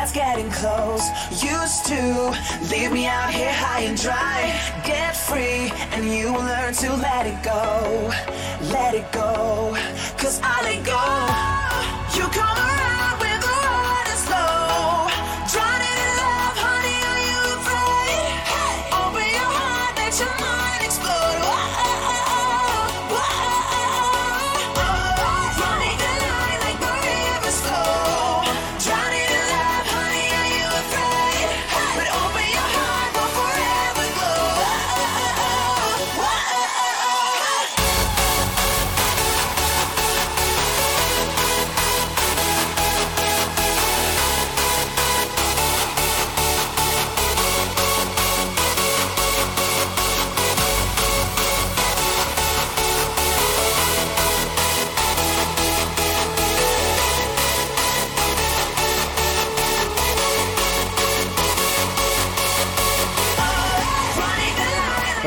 that's getting close. Used to leave me out here high and dry. Get free, and you will learn to let it go. Let it go, cause I let go. You come around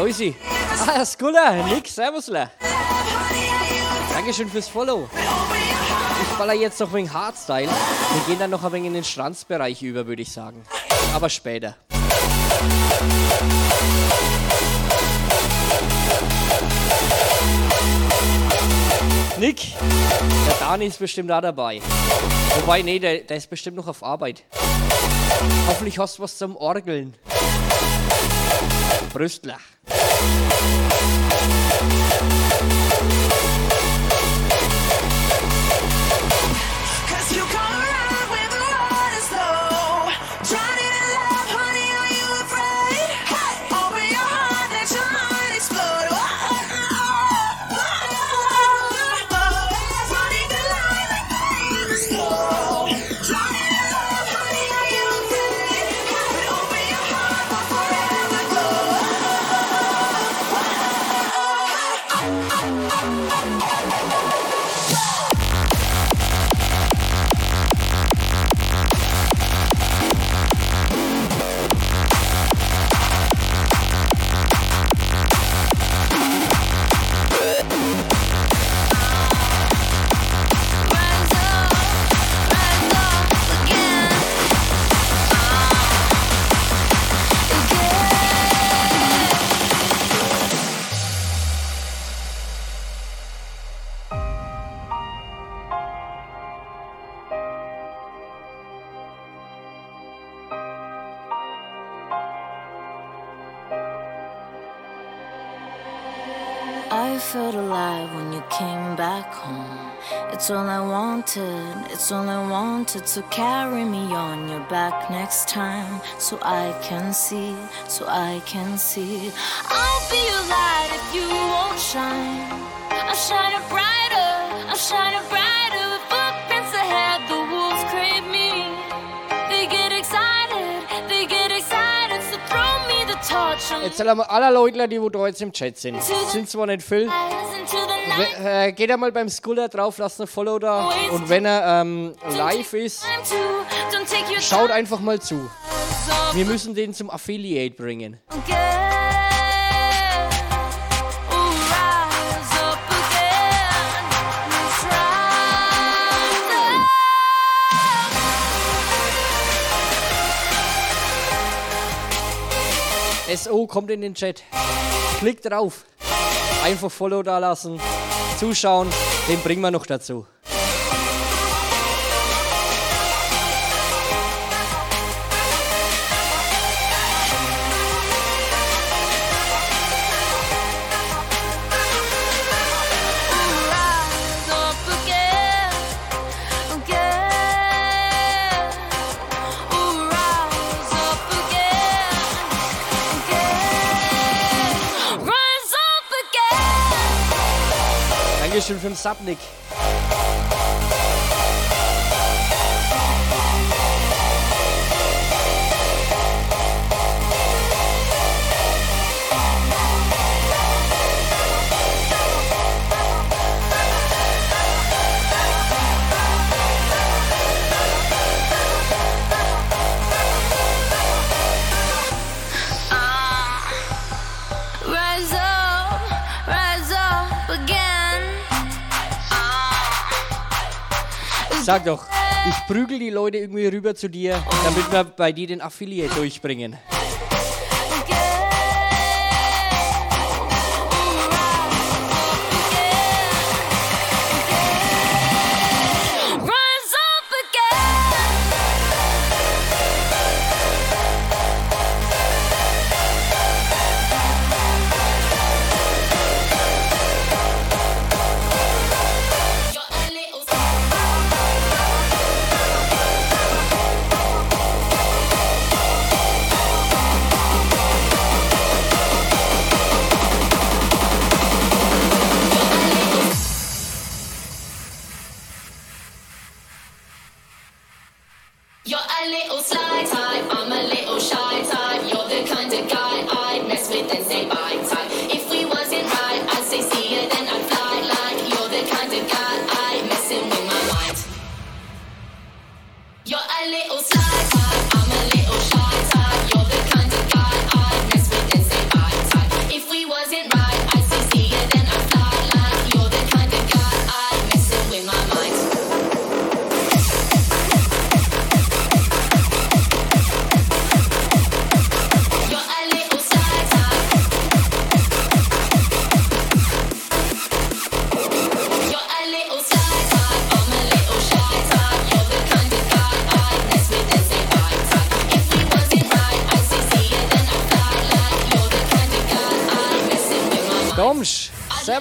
Rosi. Ah, Skulla. Nick, servusle. Dankeschön fürs Follow. Ich baller jetzt noch wegen Hardstyle. Wir gehen dann noch ein wenig in den Schranzbereich über, würde ich sagen. Aber später. Nick, der Dani ist bestimmt da dabei. Wobei, nee, der, der ist bestimmt noch auf Arbeit. Hoffentlich hast du was zum Orgeln. Frusla It's all I wanted, it's all I wanted. to carry me on your back next time so I can see, so I can see. I'll be your light if you won't shine. I'm shining brighter, I'm shining brighter. The torch. and Jetzt alle aller Leute, die wo da jetzt im Chat sind. Sind zwar nicht viel. We- Äh, geht einmal beim Skuller drauf, lasst ein Follow da. Und wenn er ähm, live ist, schaut einfach mal zu. Wir müssen den zum Affiliate bringen. again. SO kommt in den Chat. Klickt drauf. Einfach Follow da lassen. Zuschauen. Den bringen wir noch dazu. Dankeschön Sag doch. Ich prügel die Leute irgendwie rüber zu dir, damit wir bei dir den Affiliate durchbringen.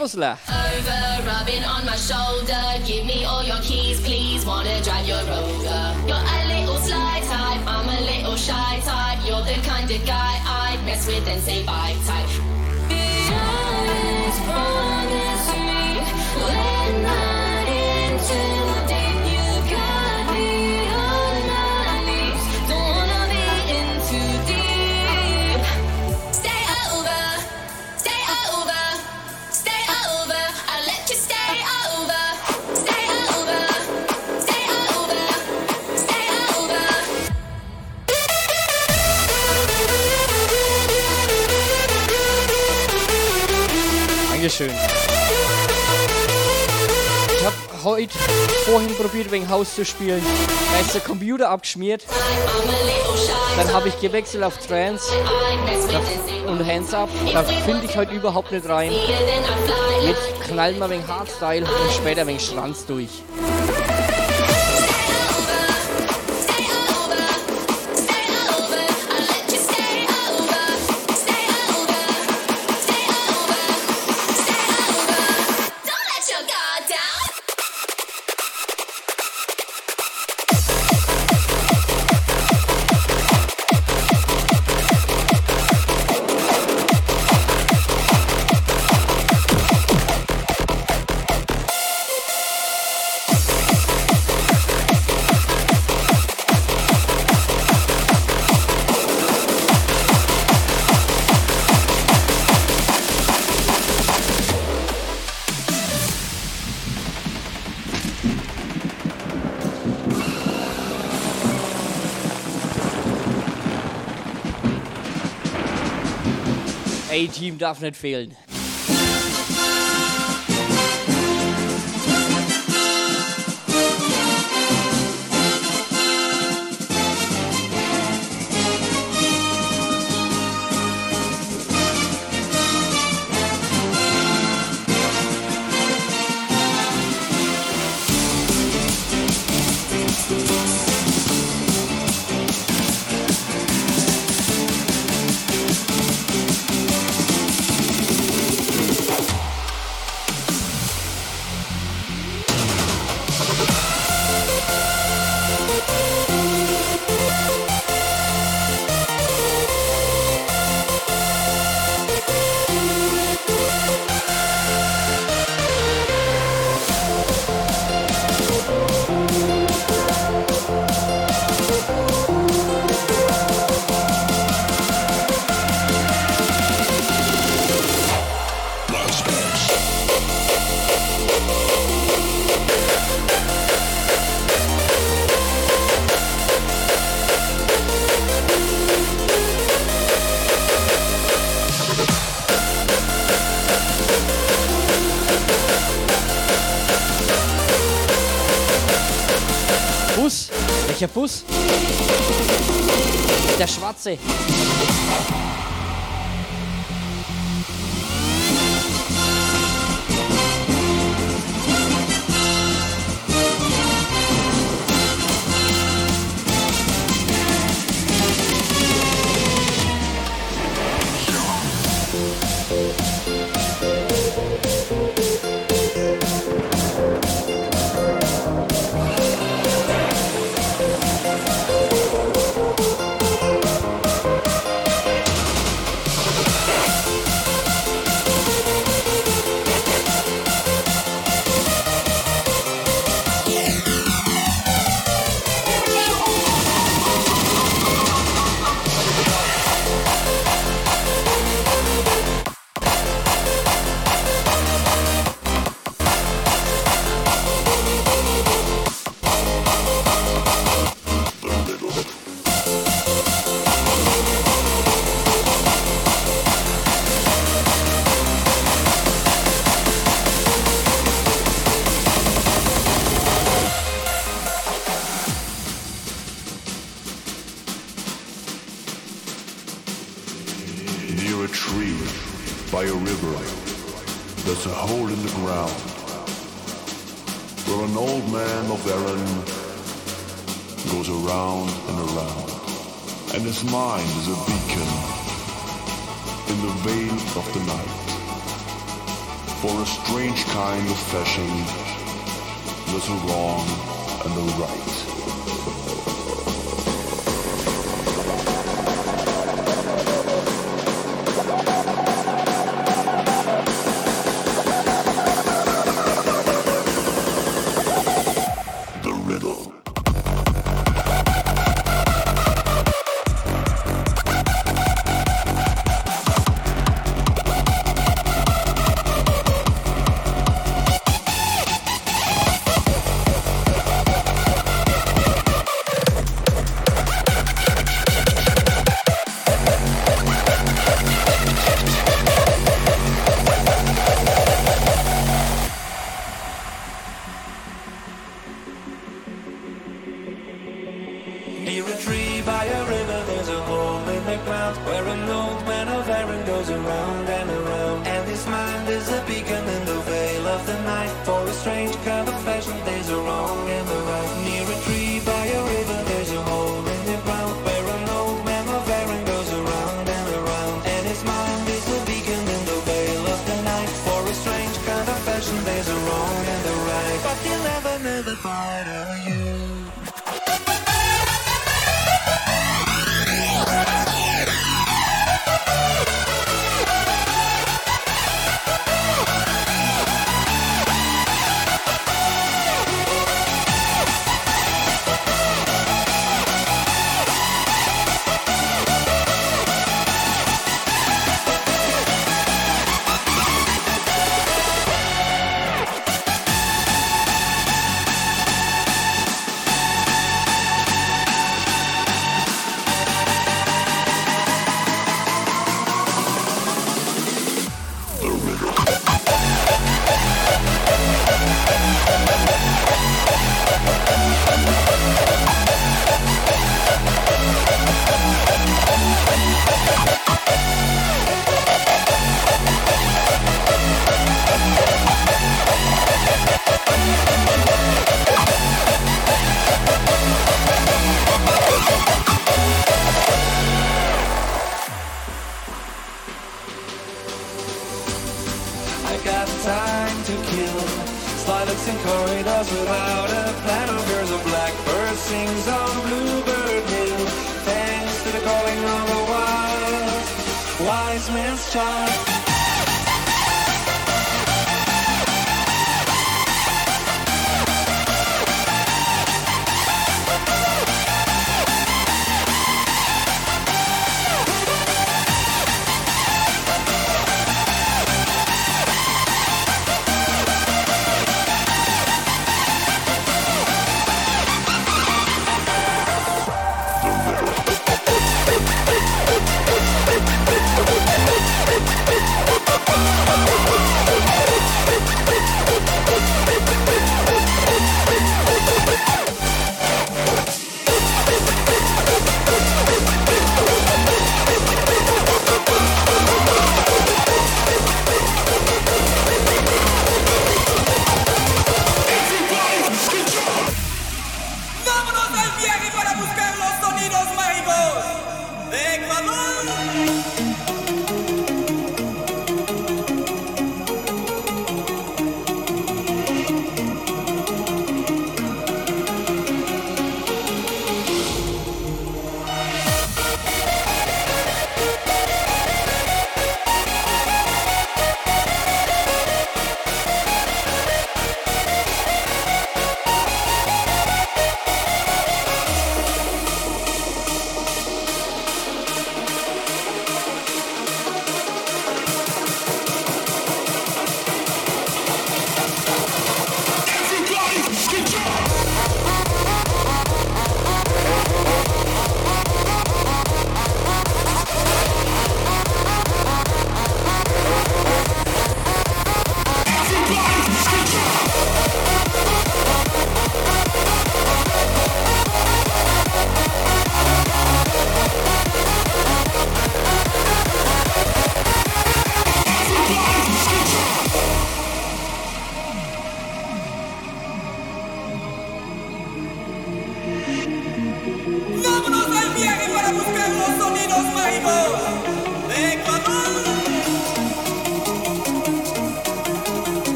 Servusler. Vorhin probiert, wegen Haus zu spielen. Da ist der Computer abgeschmiert. Dann habe ich gewechselt auf Trance und Hands Up. Da finde ich heute überhaupt nicht rein. Jetzt knallen wir wegen Hardstyle und später wegen Schranz durch. Darf nicht fehlen.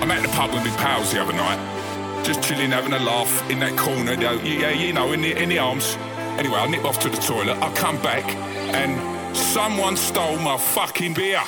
I'm at the pub with my pals the other night, just chilling, having a laugh in that corner. You know, yeah, you know, in the in the arms. Anyway, I nip off to the toilet. I come back, and someone stole my fucking beer.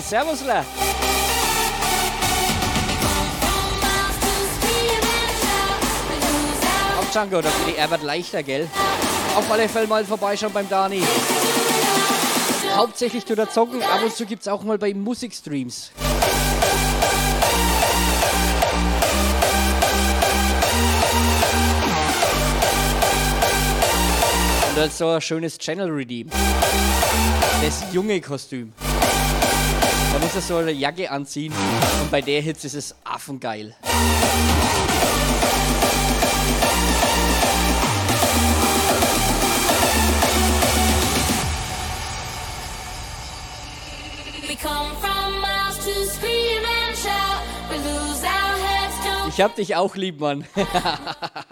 Dani, servusler. Auf Django, da geht die Erbert leichter, gell? Auf alle Fälle mal vorbeischauen beim Dani. Hauptsächlich tut er zocken, ab und zu gibt es auch mal bei Musikstreams. Und dann so ein schönes Channel Redeem. Das junge Kostüm. Da muss er so eine Jacke anziehen und bei der Hitze ist es affengeil. Ich hab dich auch lieb, Mann.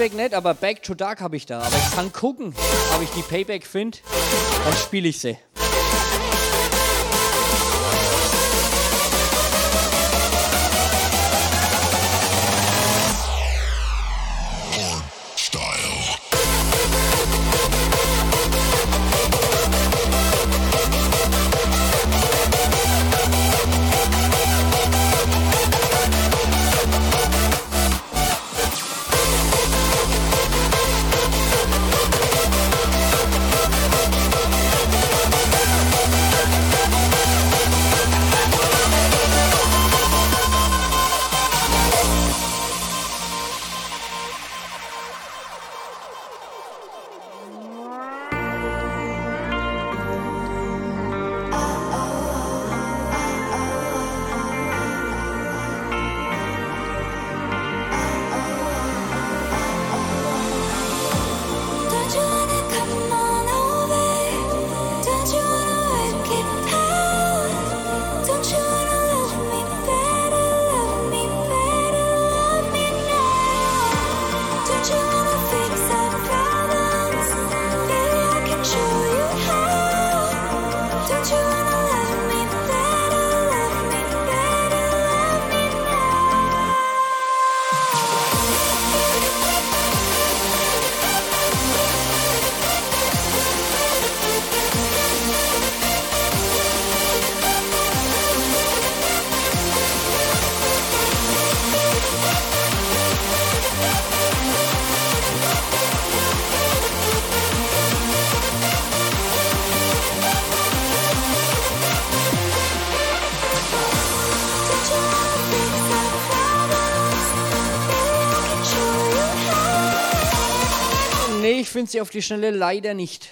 Payback nicht, aber Back to Dark habe ich da. Aber ich kann gucken, ob ich die Payback finde. Dann spiele ich sie. Sie auf die Schnelle leider nicht.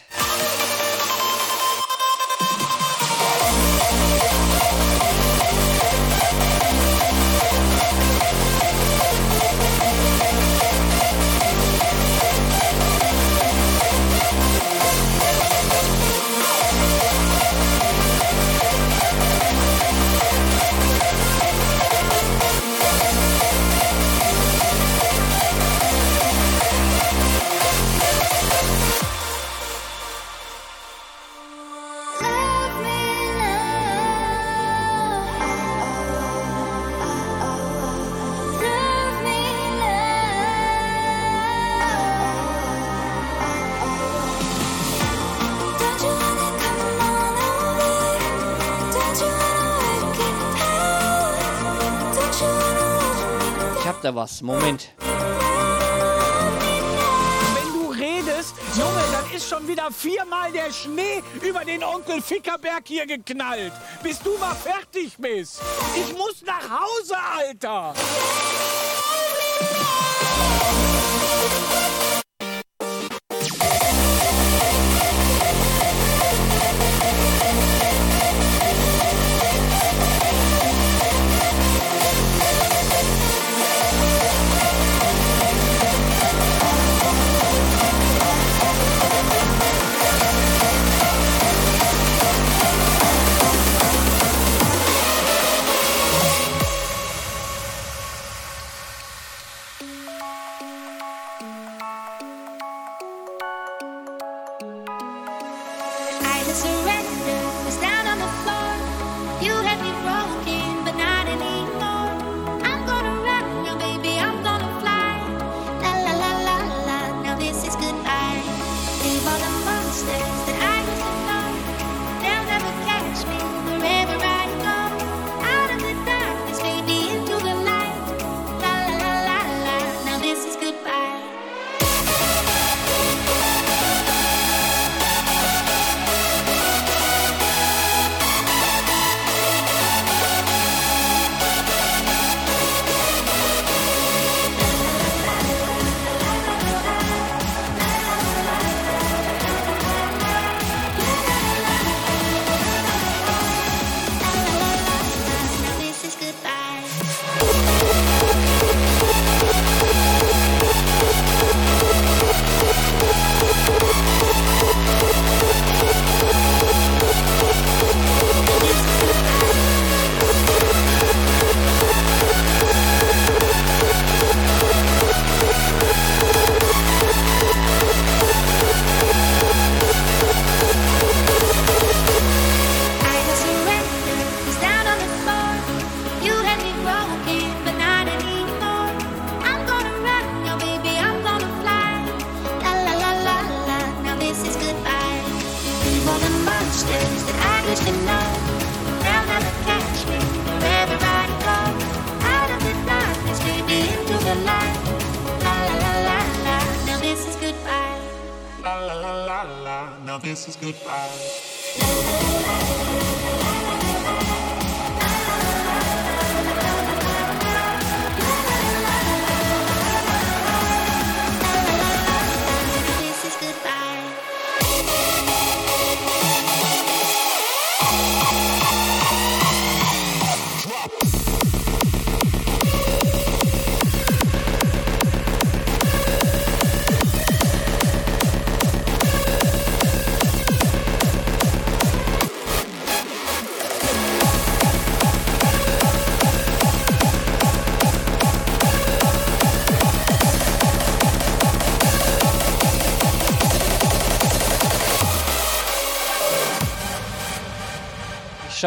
Da was. Moment. Wenn du redest, Junge, dann ist schon wieder viermal der Schnee über den Onkel Fickerberg hier geknallt. Bis du mal fertig bist. Ich muss nach Hause, Alter.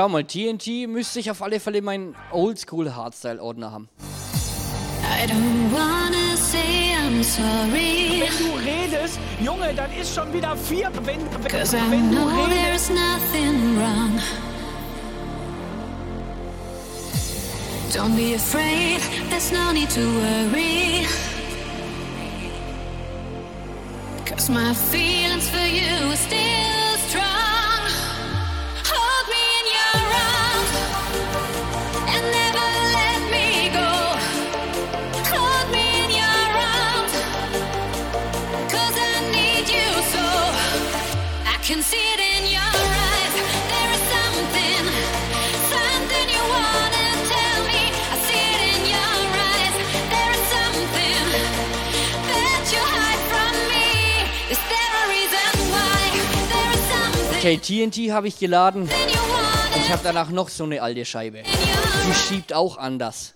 Schau mal, TNT müsste ich auf alle Fälle meinen Oldschool Hardstyle-Ordner haben. I don't wanna say I'm sorry. Wenn du redest, Junge, dann ist schon wieder vier. Wenn, wenn, du redest. there's nothing wrong. Don't be afraid, there's no need to worry. Cause my feelings Okay, TNT habe ich geladen. Ich habe danach noch so eine alte Scheibe. Die schiebt auch anders.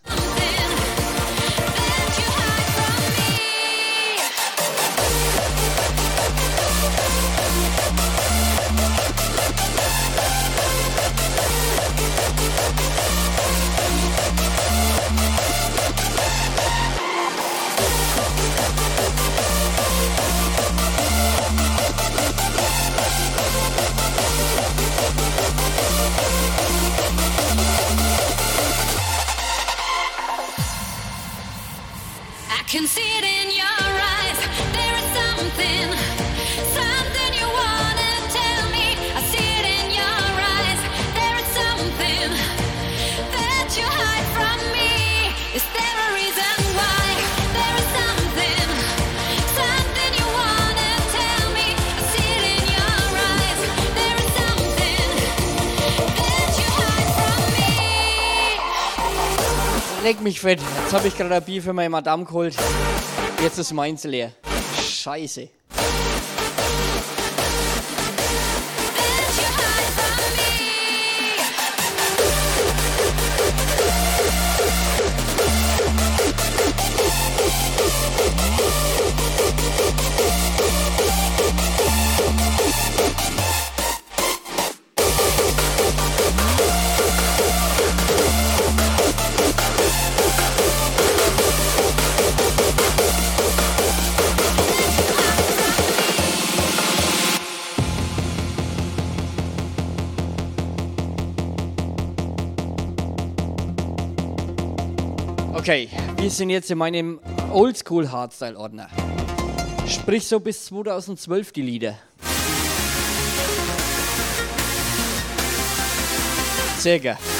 Mich fett. Jetzt habe ich gerade ein Bier für meine Madame geholt. Jetzt ist meins leer. Scheiße. Wir sind jetzt in meinem Oldschool Hardstyle Ordner. Sprich so bis 2012 die Lieder. Circa. Die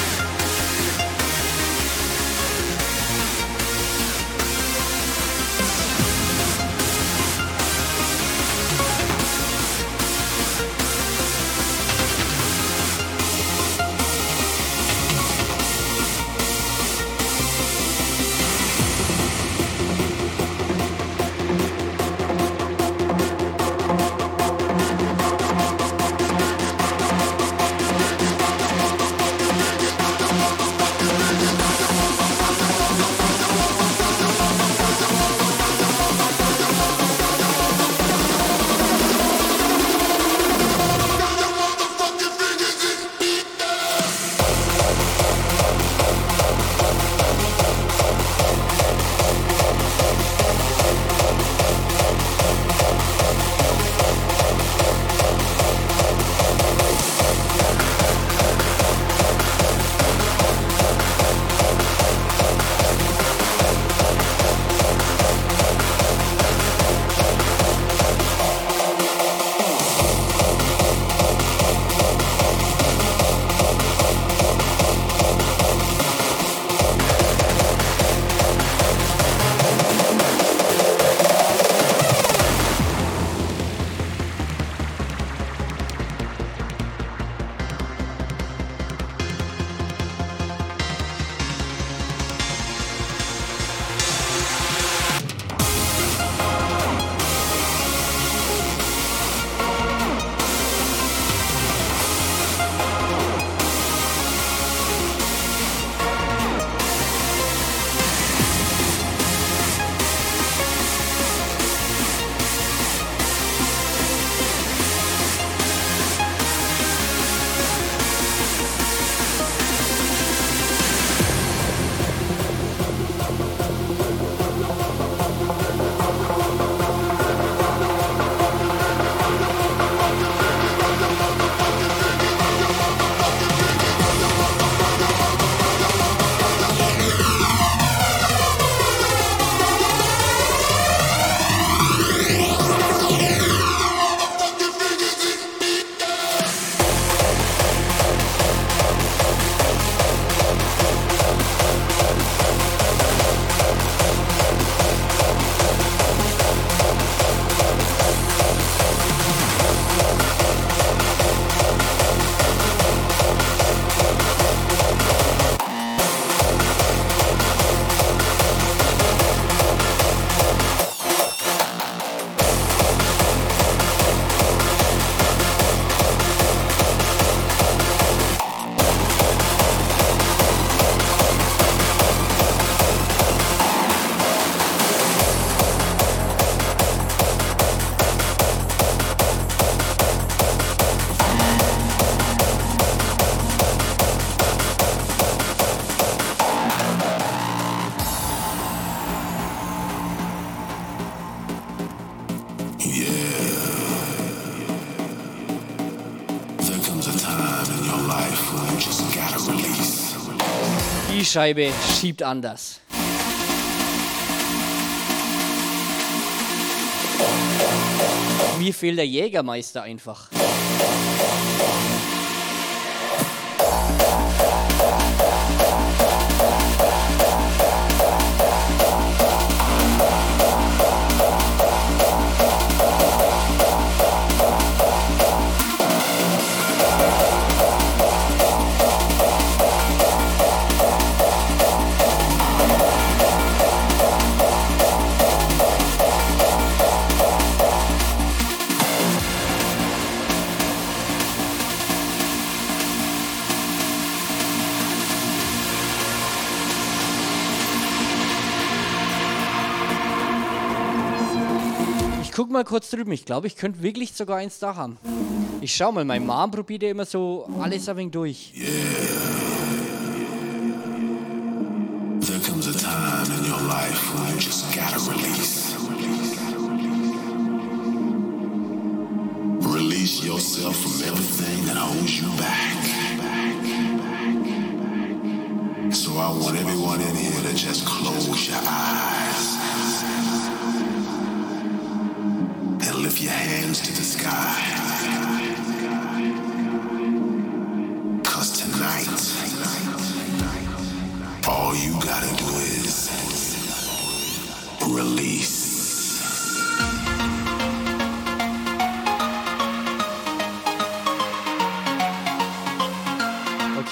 Scheibe schiebt anders. Mir fehlt der Jägermeister einfach. Mal kurz drüben. Ich glaube, ich könnte wirklich sogar eins da haben. Ich schau mal, mein Mom probiert ja immer so alles ein wenig durch. Yeah. There comes a time in your life when you just gotta release. Release yourself from everything that holds you back. So I want everyone in here to just close your eyes.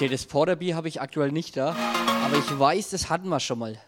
Okay, das Porterbier habe ich aktuell nicht da, aber ich weiß, das hatten wir schon mal.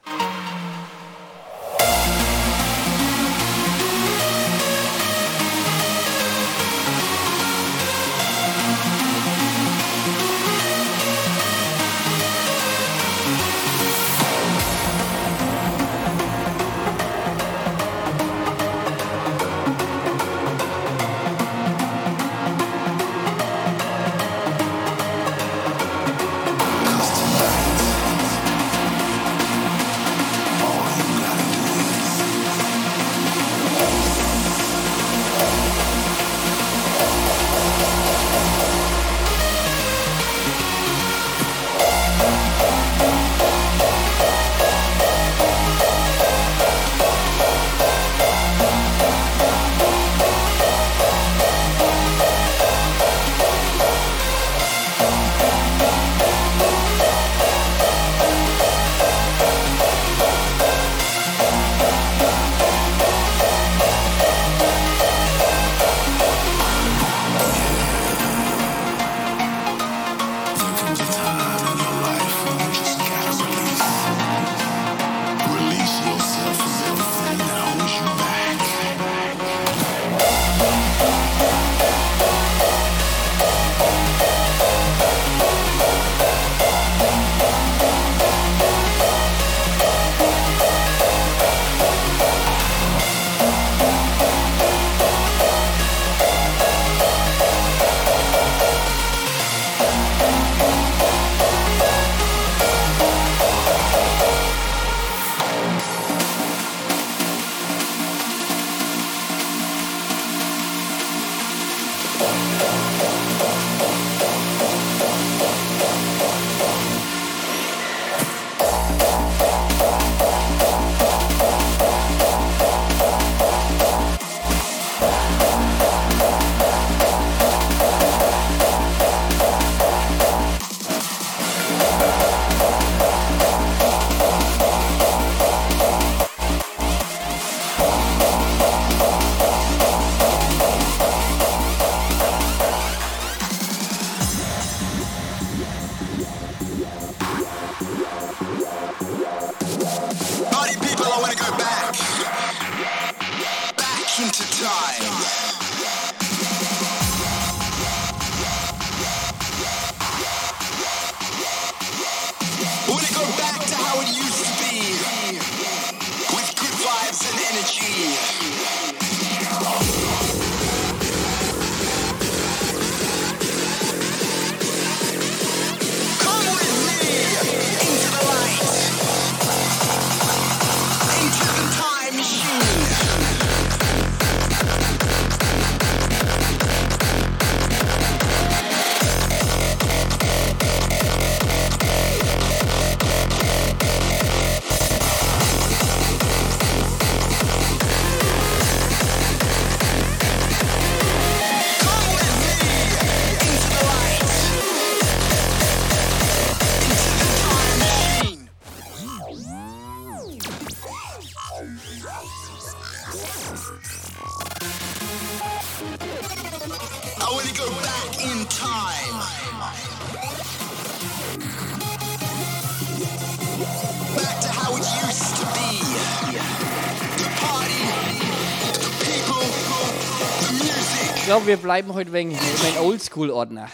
Glaube, wir bleiben heute wegen mein Oldschool-Ordner.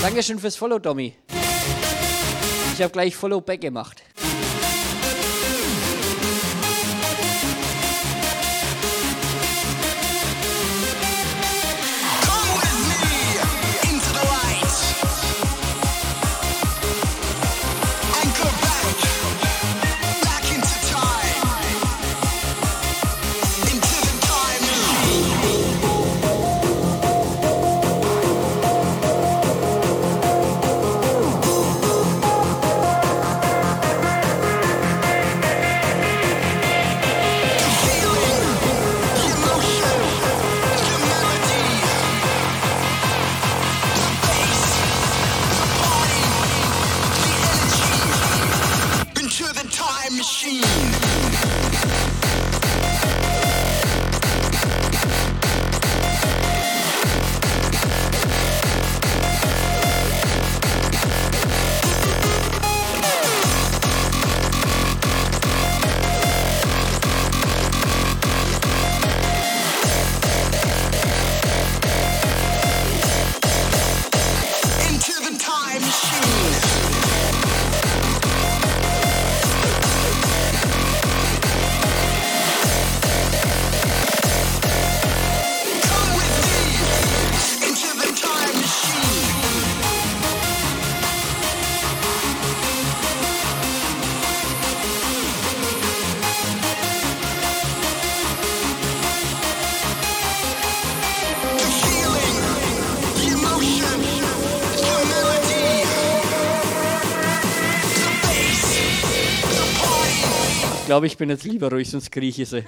Dankeschön fürs Follow, Tommy. Ich habe gleich Follow back gemacht. Glaube, ich bin jetzt lieber ruhig, sonst krieche ich sie.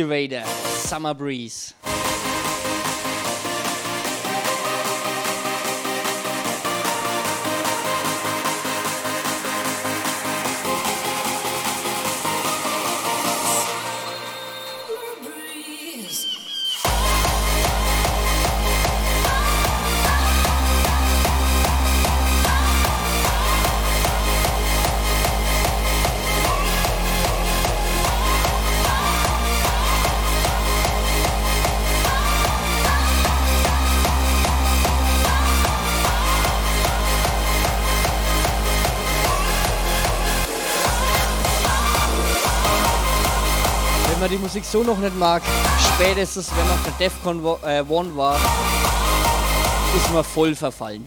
Activator, Summer Breeze. Musik so noch nicht mag, spätestens wenn noch der Defcon äh, One war, ist man voll verfallen.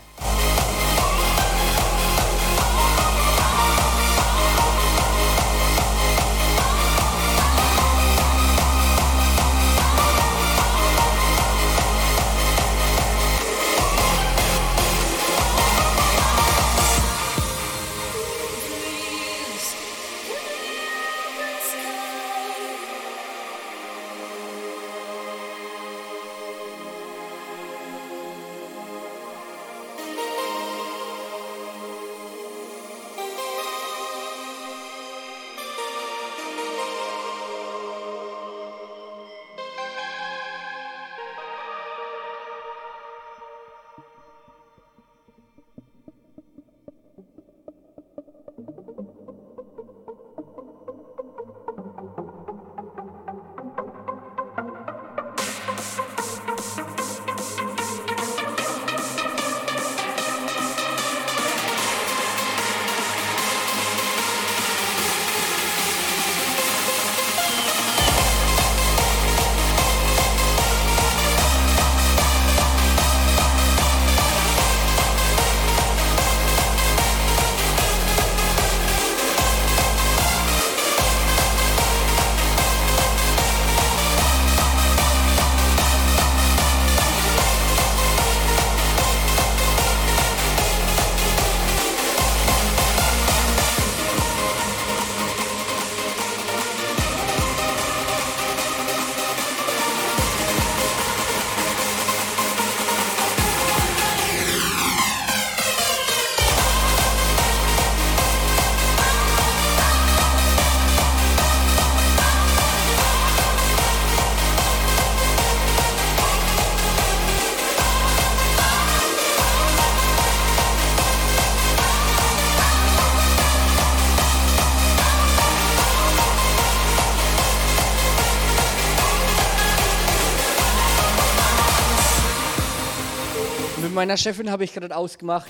meiner Chefin habe ich gerade ausgemacht,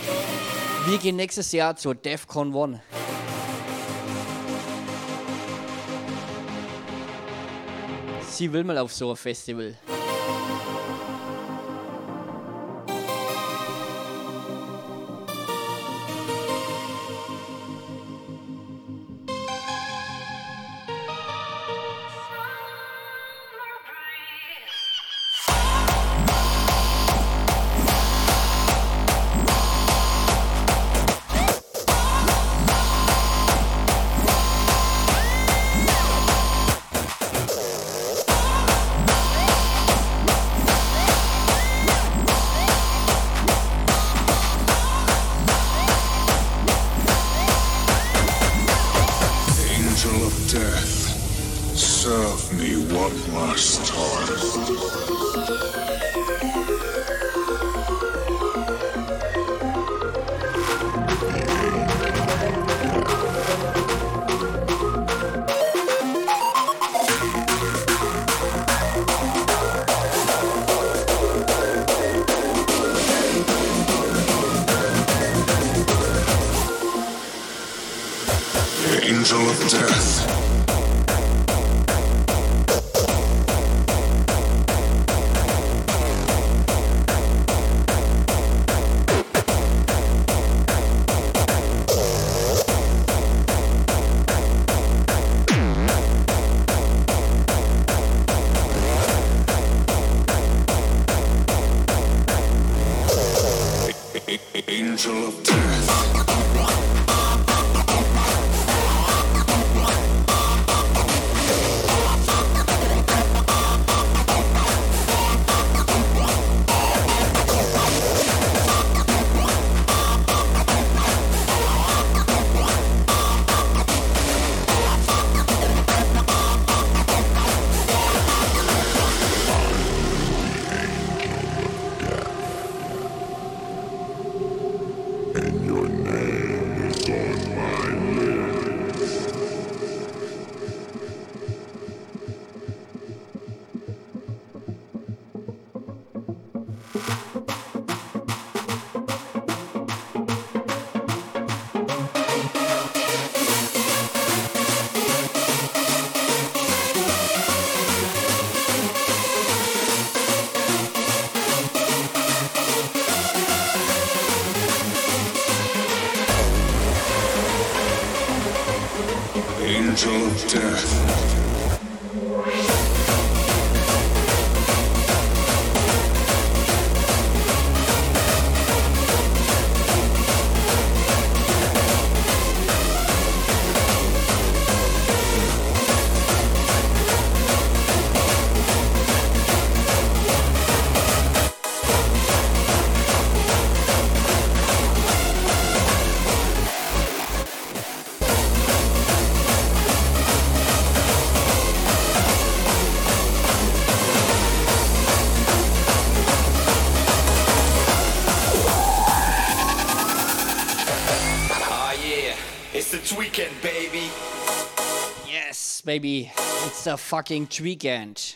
wir gehen nächstes Jahr zur DEFCON 1. Sie will mal auf so ein Festival. maybe it's a fucking weekend.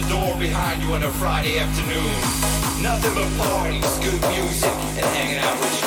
the door behind you on a Friday afternoon. Nothing but parties, good music, and hanging out with you.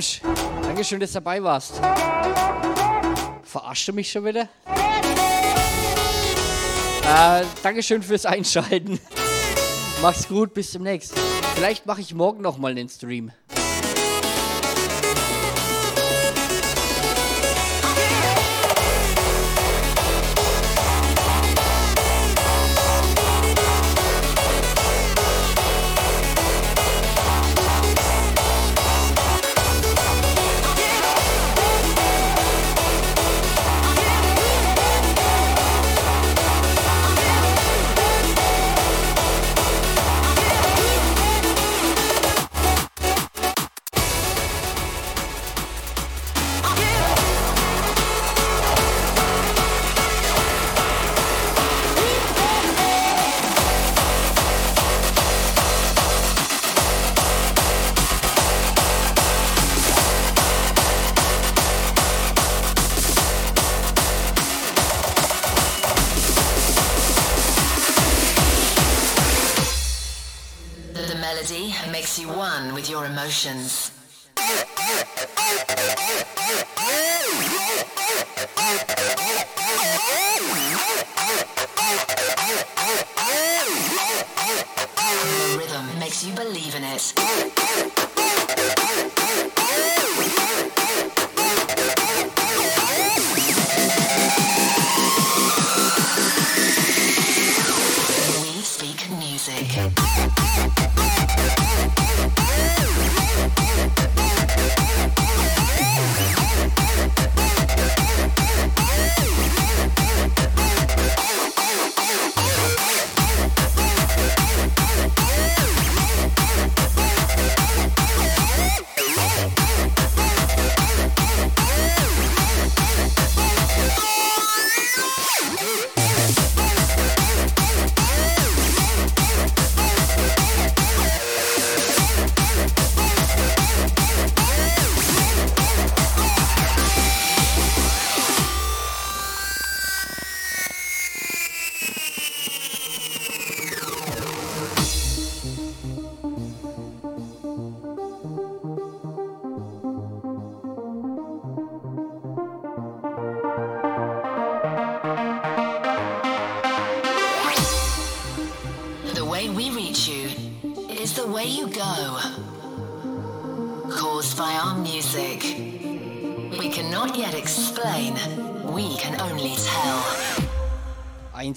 Domsch, Dankeschön, dass du dabei warst. Verarscht du mich schon wieder? Äh, Dankeschön fürs Einschalten. Mach's gut, bis demnächst. Vielleicht mache ich morgen noch mal einen Stream.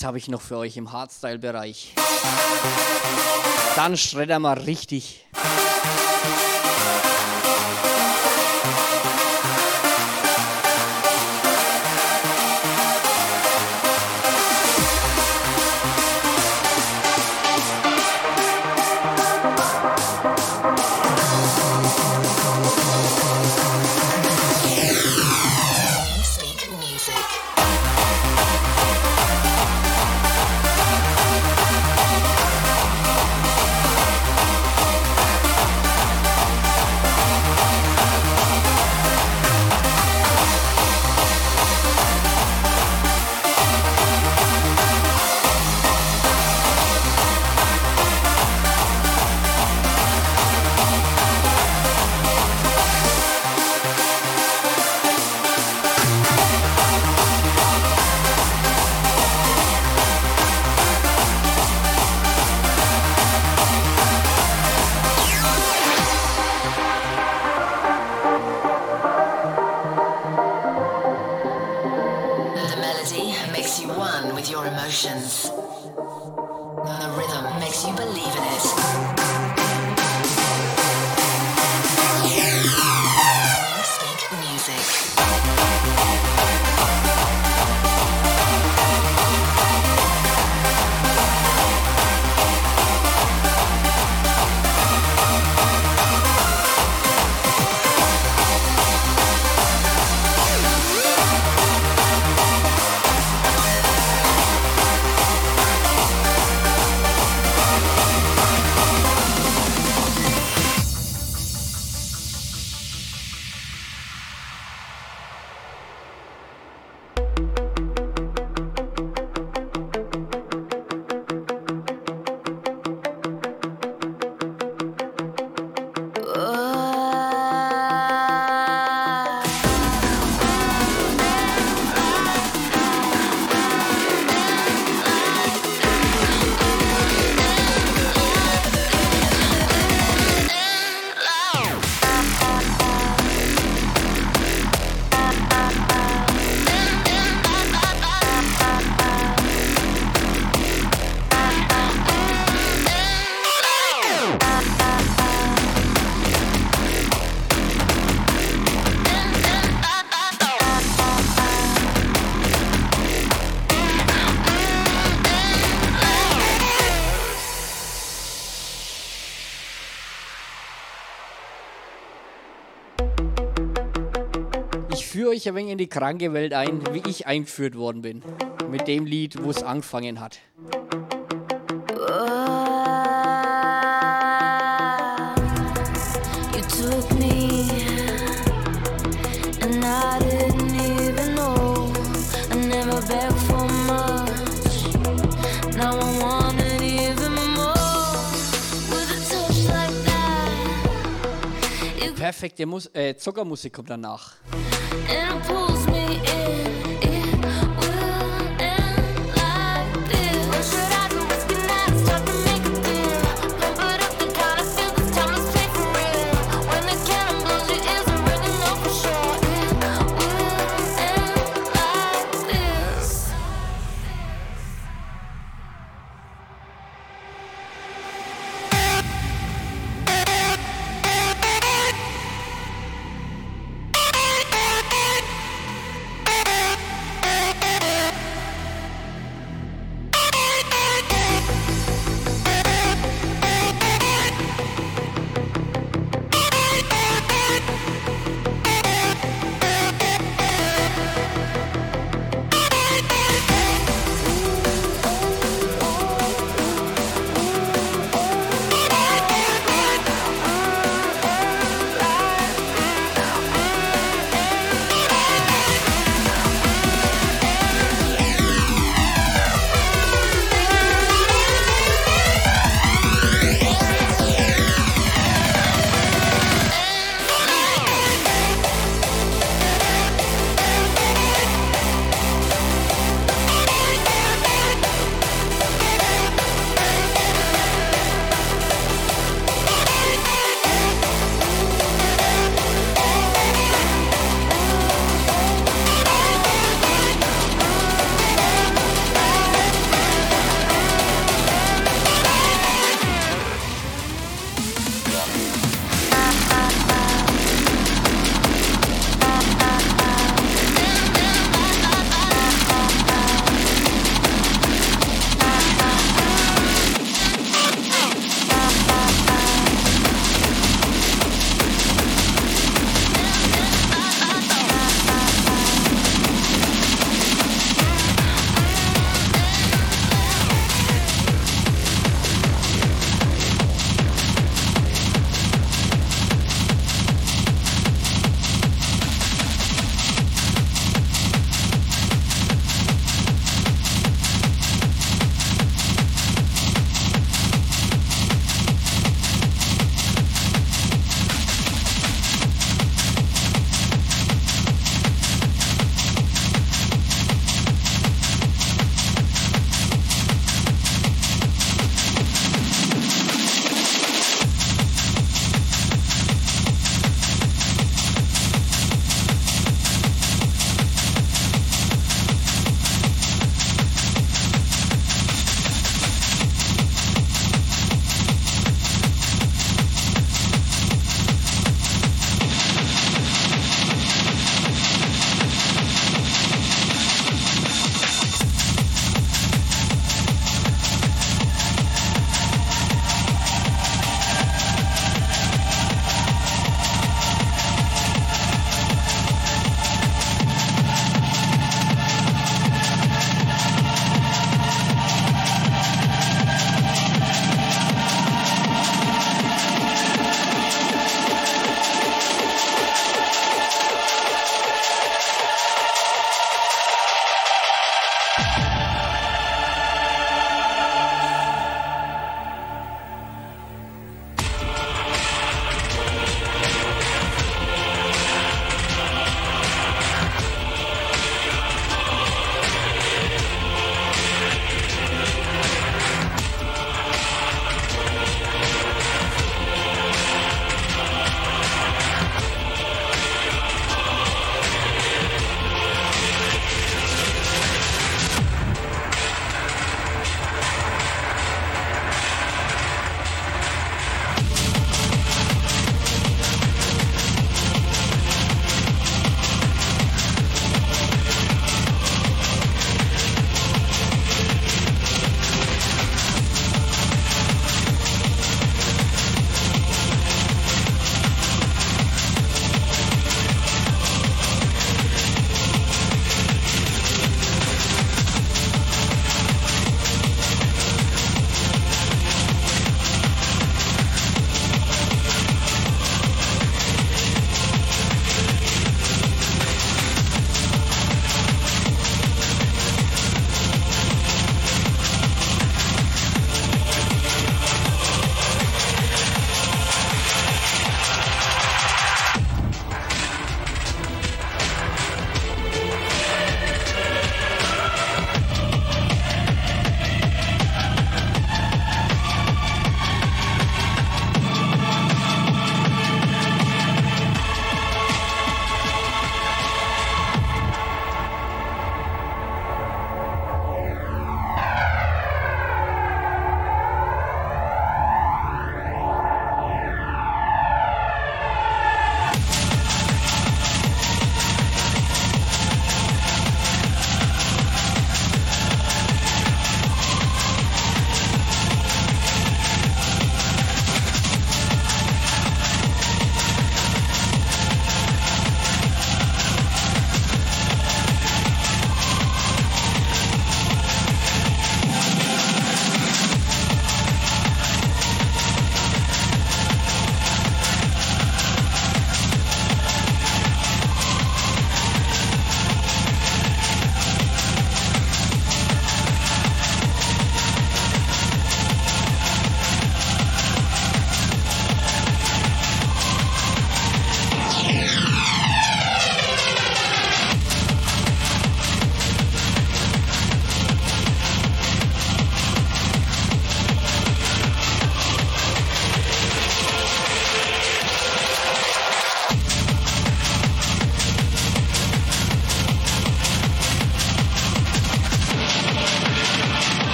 eins habe ich noch für euch im Hardstyle-Bereich. Dann schredder mal richtig. euch ein wenig in die kranke Welt ein, wie ich eingeführt worden bin. Mit dem Lied, wo es angefangen hat. perfekte Mus äh, Zuckermusik kommt danach. And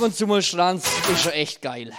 ab und zu mal Schranz ist schon echt geil.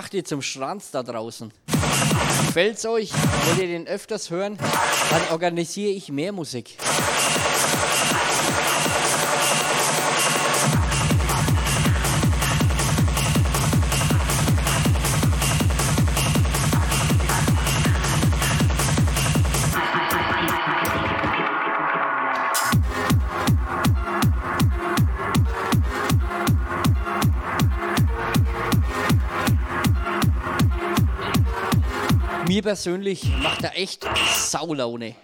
Sagt ihr zum Schranz da draußen? Gefällt's euch? Wollt ihr den öfters hören? Dann organisiere ich mehr Musik. Mir persönlich macht er echt Saulaune.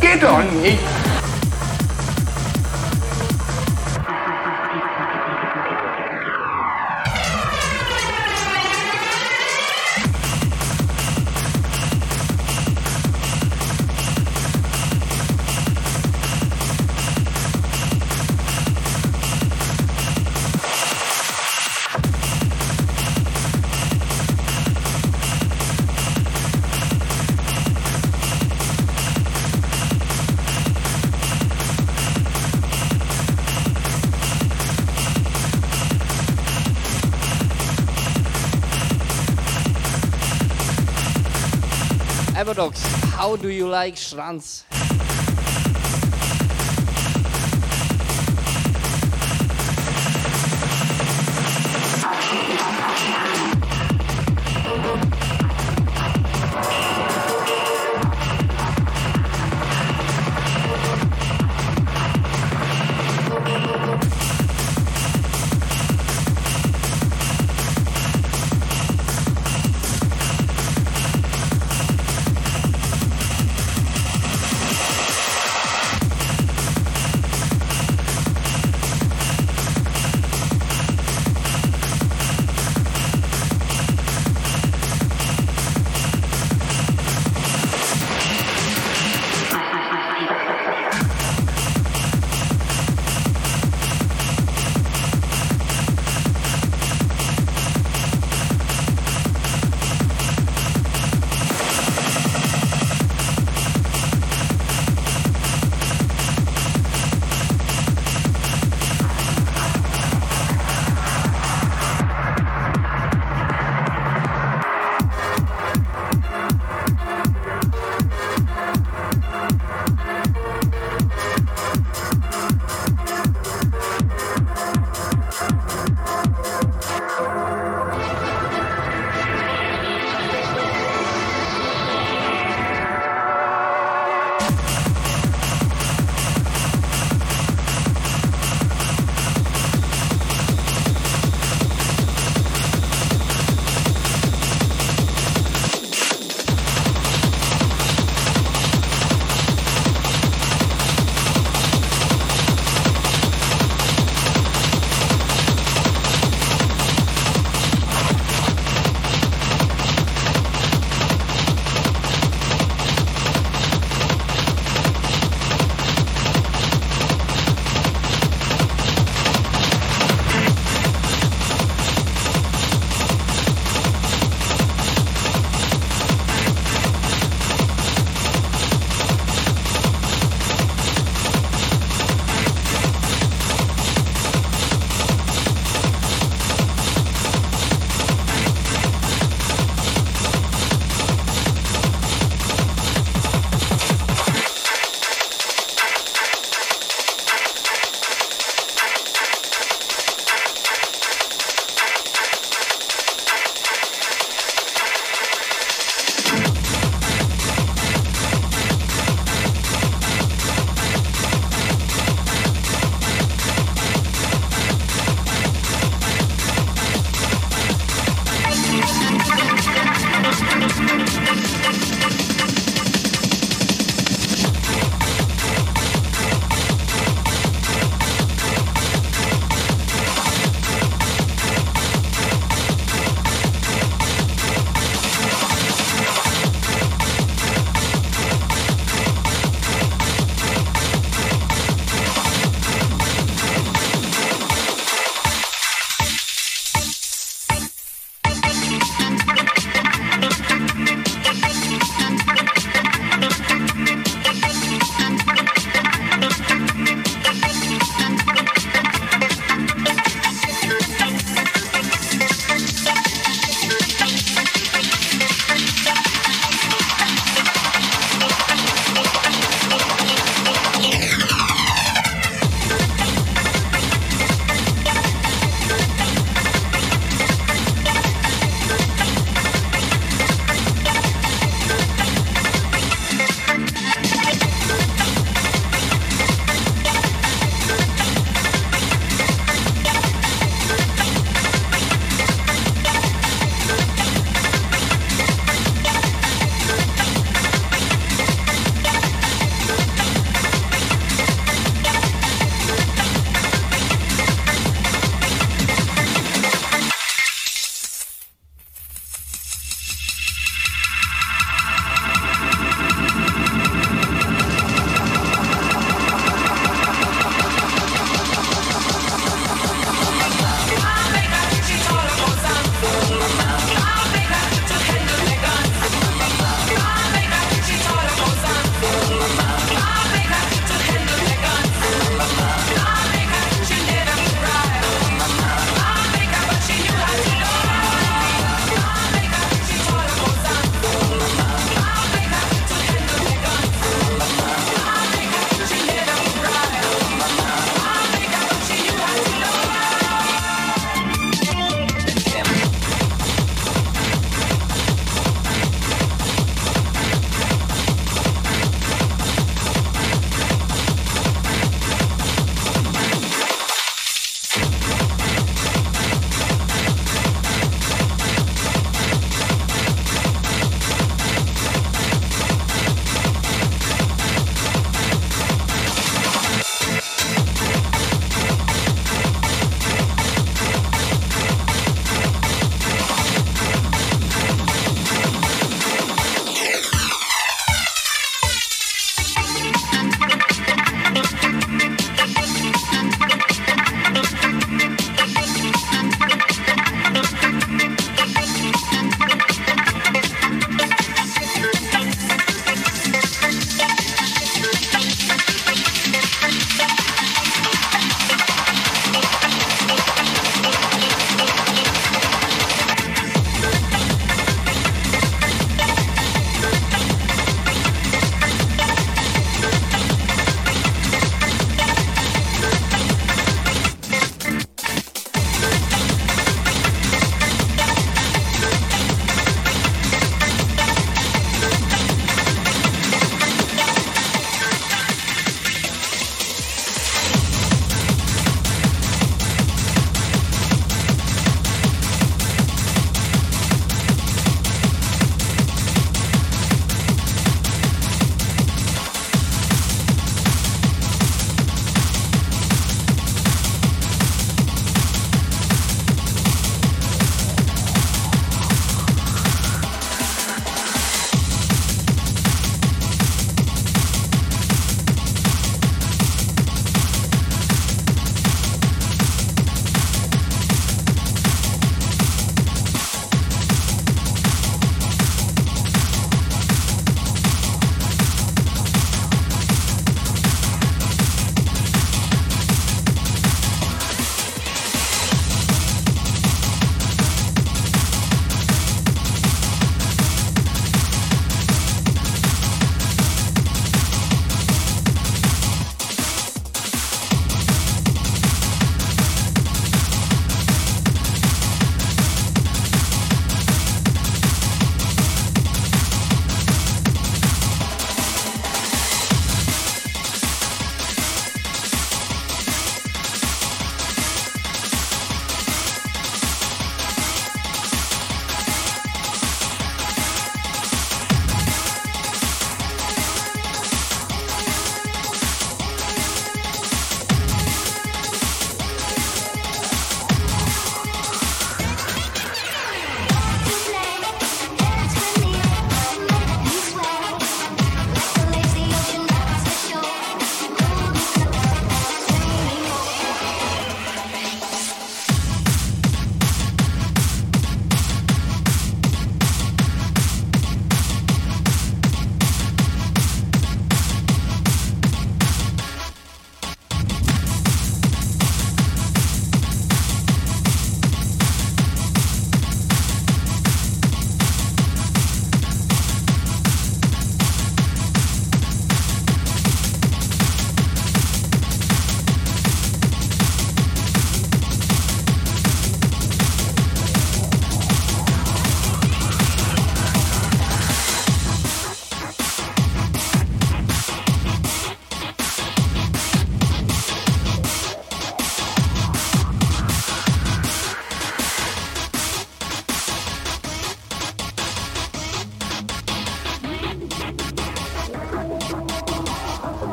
Geht doch nicht. How do you like Schranz?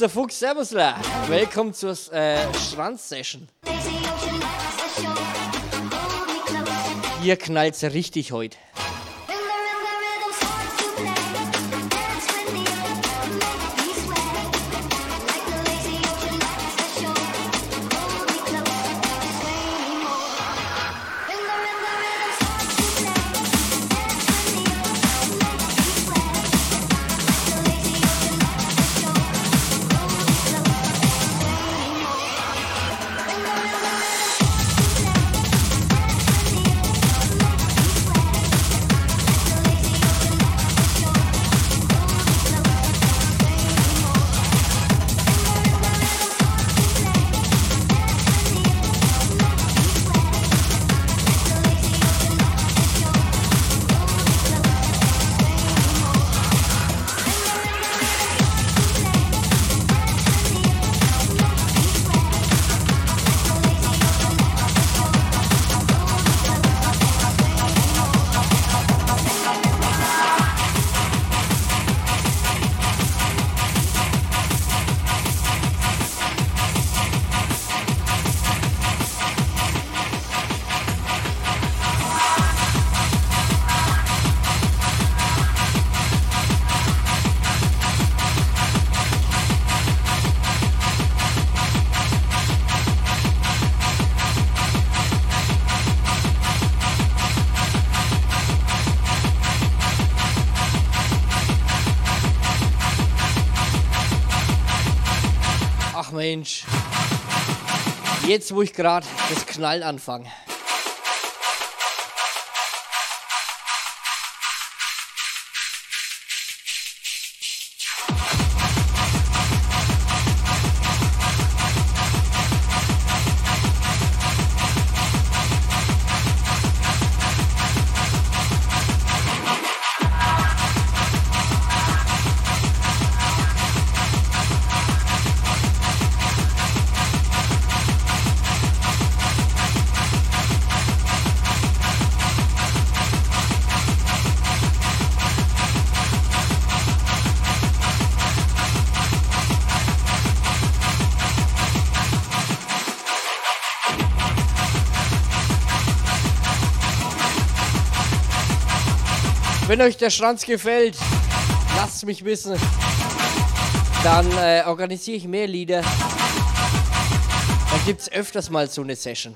Mr. Fuchs, servusla. Willkommen zur äh, Strand-Session. Hier knallt's richtig heute. Jetzt, wo ich gerade das Knall anfange. Wenn euch der Schranz gefällt, lasst mich wissen. Dann äh, organisiere ich mehr Lieder. Dann gibt es öfters mal so eine Session.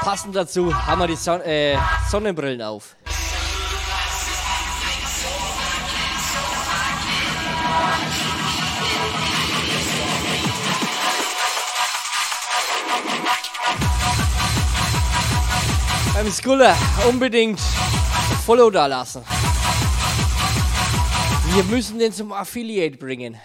Passend dazu haben wir die Son äh, Sonnenbrillen auf. Beim Skuller unbedingt Follow da lassen. Wir müssen den zum Affiliate bringen.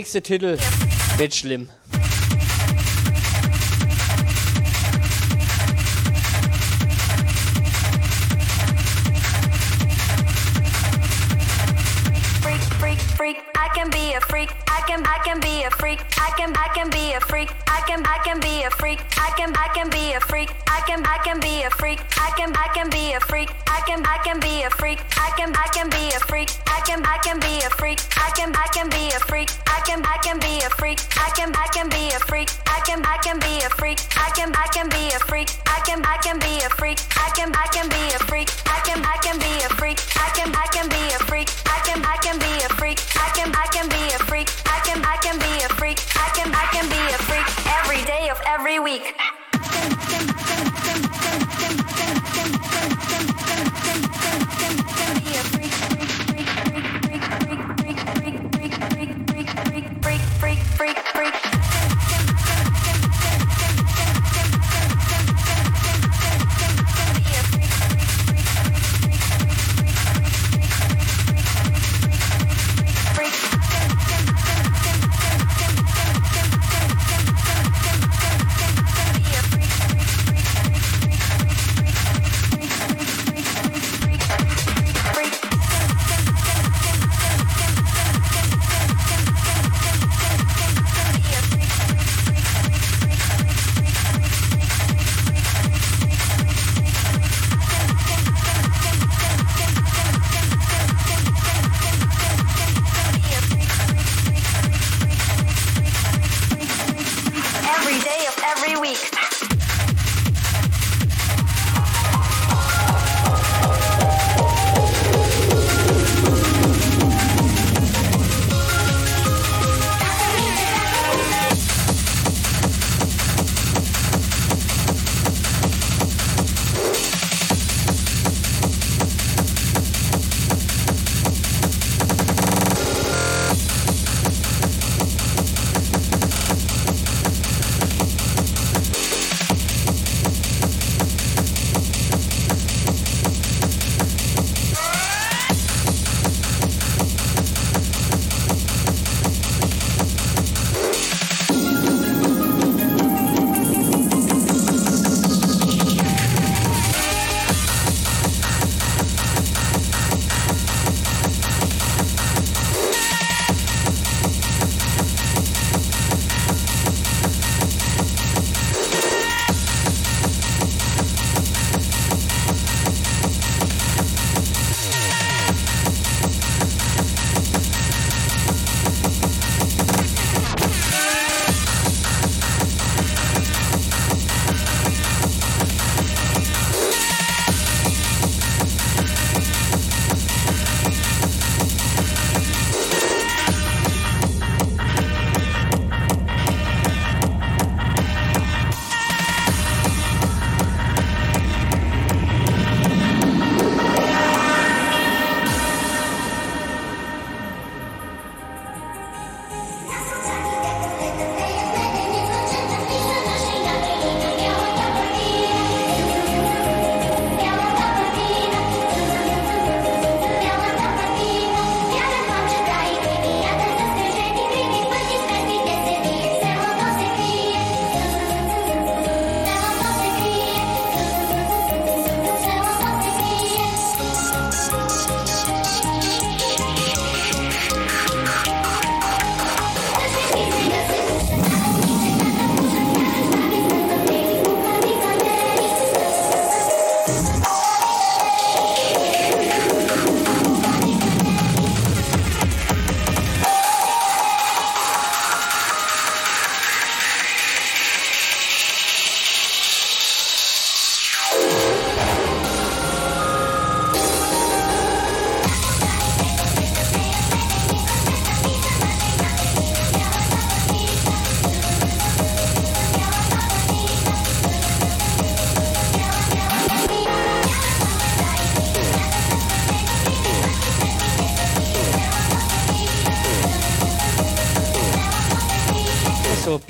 Nächste Titel wird schlimm.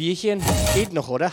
Bierchen geht noch, oder?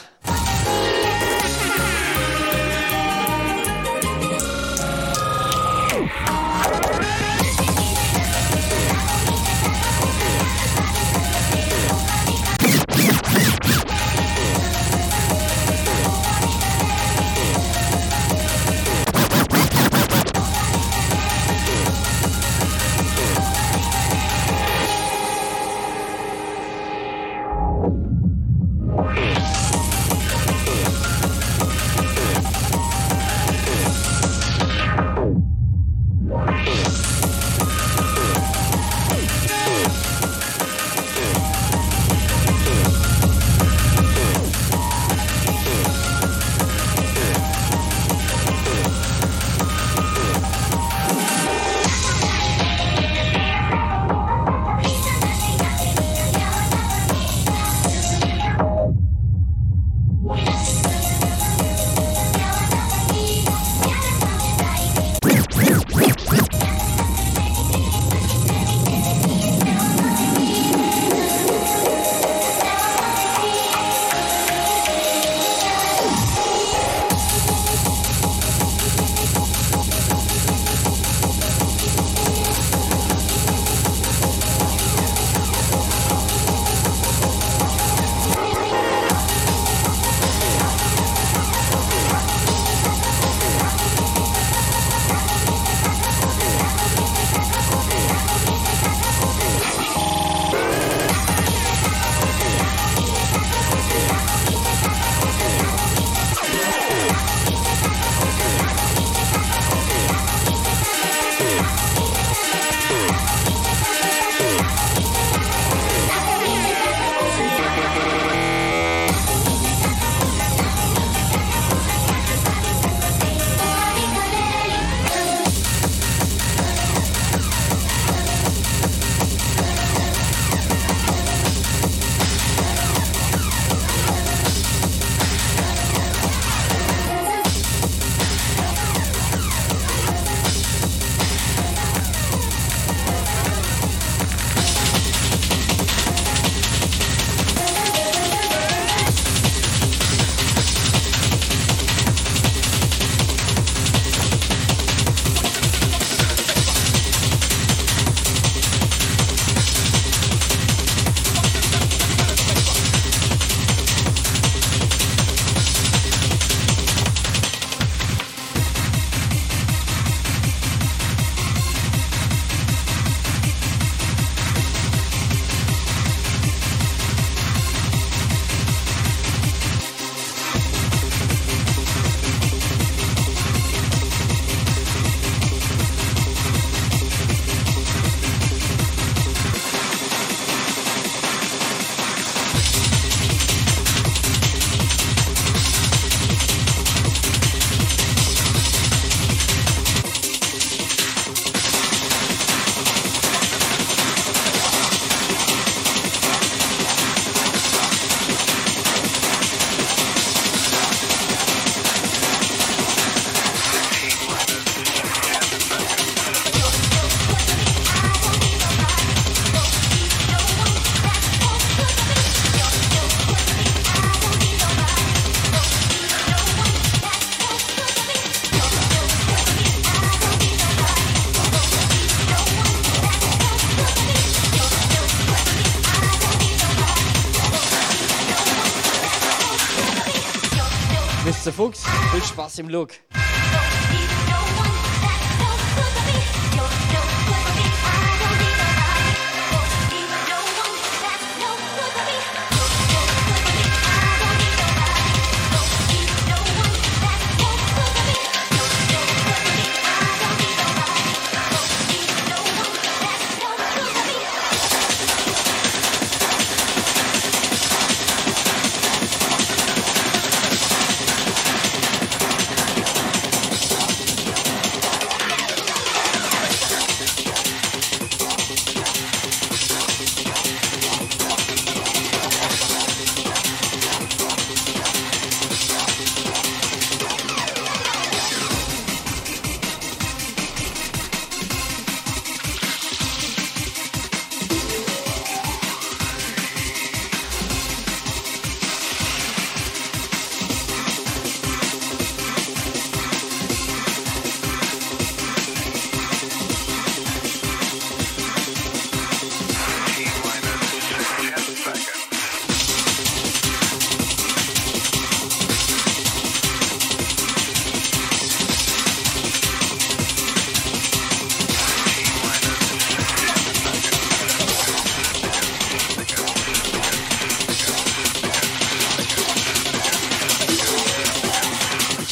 Viel Spaß im Look.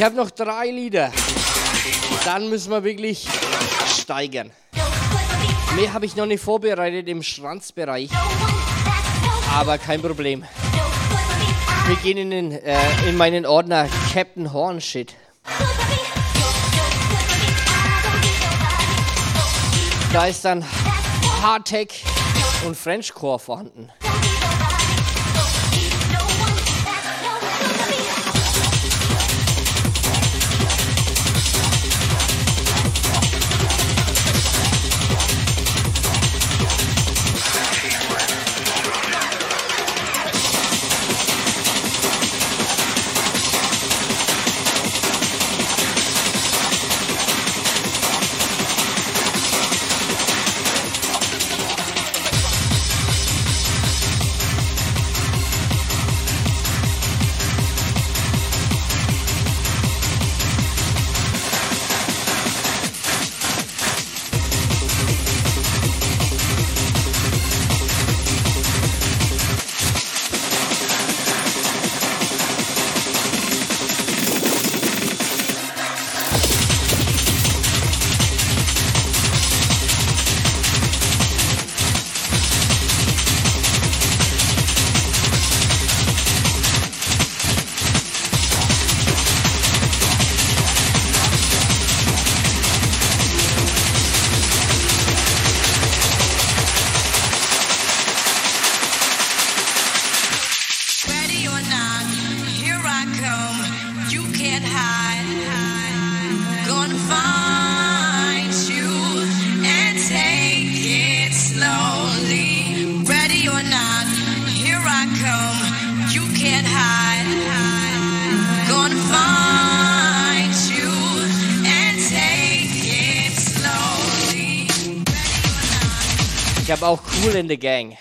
Habe noch drei Lieder. Dann müssen wir wirklich steigern. Mehr habe ich noch nicht vorbereitet im Schranzbereich. Aber kein Problem. Wir gehen in, den, äh, in meinen Ordner Captain Horn Shit. Da ist dann Hardtech und Frenchcore vorhanden. Ich habe auch Cool in the Gang.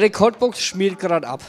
Rekordbox schmiert gerade ab.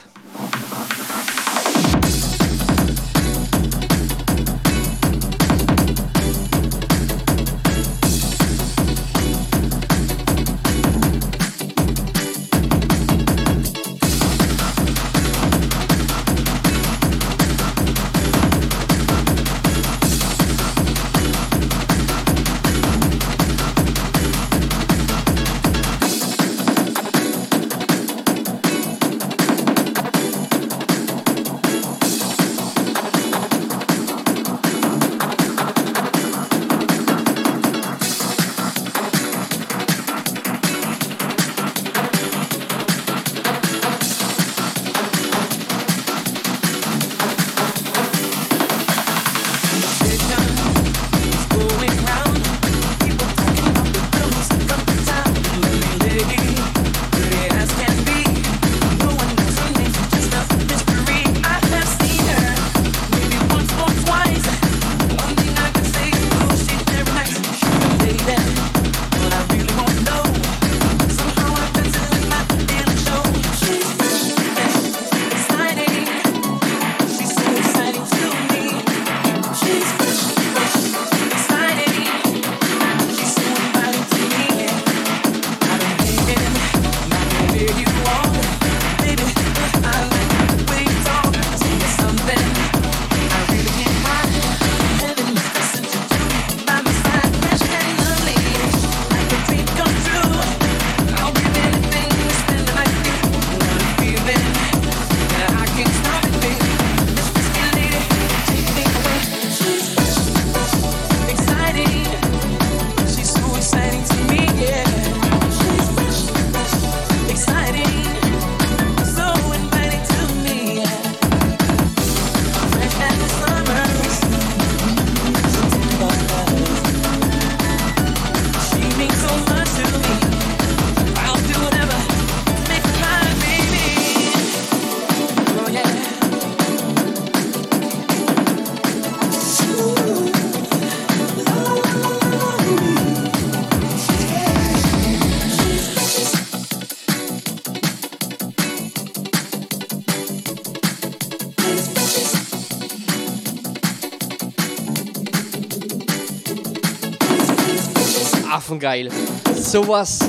Affengeil. Sowas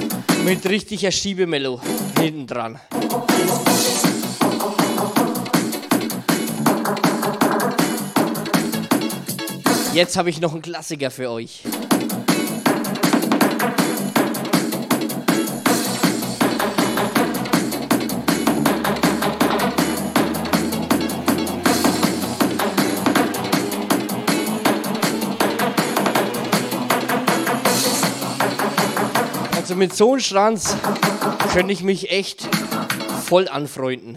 mit richtiger Schiebemelo hinten dran. Jetzt habe ich noch einen Klassiker für euch. Mit so einem Schranz könnte ich mich echt voll anfreunden.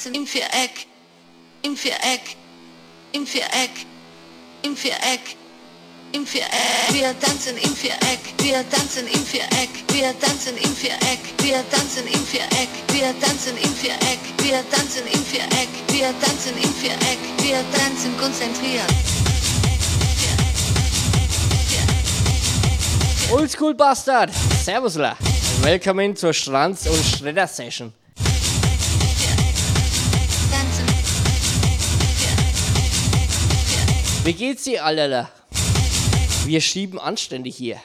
tanzen im Viereck, im Viereck, im Viereck, im Viereck, im Viereck. Wir tanzen im Viereck, wir tanzen im Viereck, wir tanzen im Viereck, wir tanzen im Viereck, wir tanzen im Viereck, wir tanzen im Viereck, wir tanzen im Viereck, wir tanzen konzentriert. Oldschool Bastard. Servusla. Willkommen zur Strands- und Schredder-Session. Wie geht's dir, Allerla? Wir schieben anständig hier.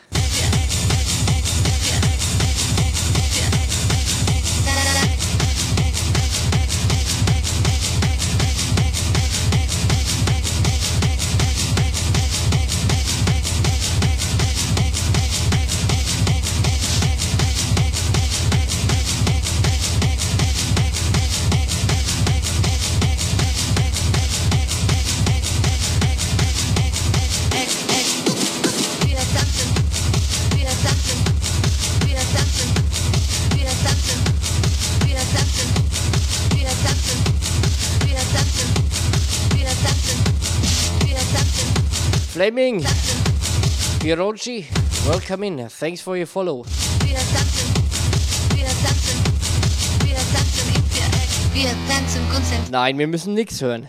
Fleming, Pirogi, welcome in. Thanks for your follow. Nein, wir müssen nichts hören.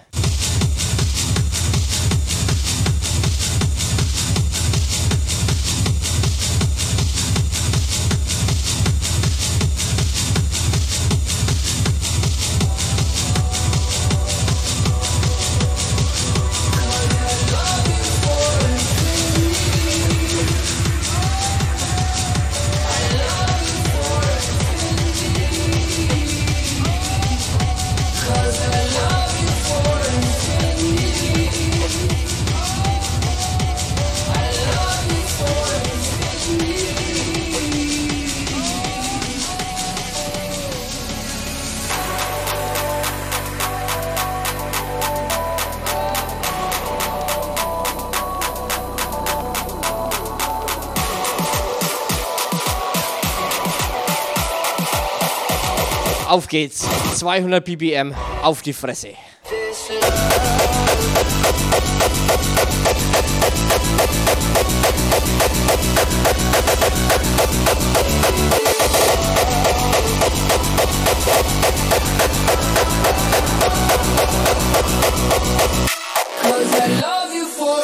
Geht's. 200 ppm auf die Fresse.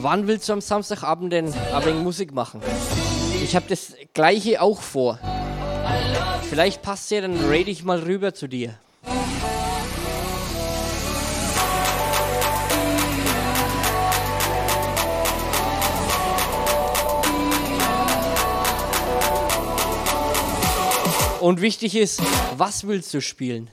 Wann willst du am Samstagabend denn ein wenig Musik machen? Ich habe das gleiche auch vor. Vielleicht passt ja, dann rede ich mal rüber zu dir. Und wichtig ist, was willst du spielen?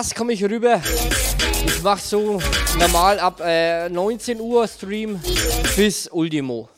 Passt, komme ich rüber. Ich mach so normal ab äh, 19 Uhr Stream bis Ultimo.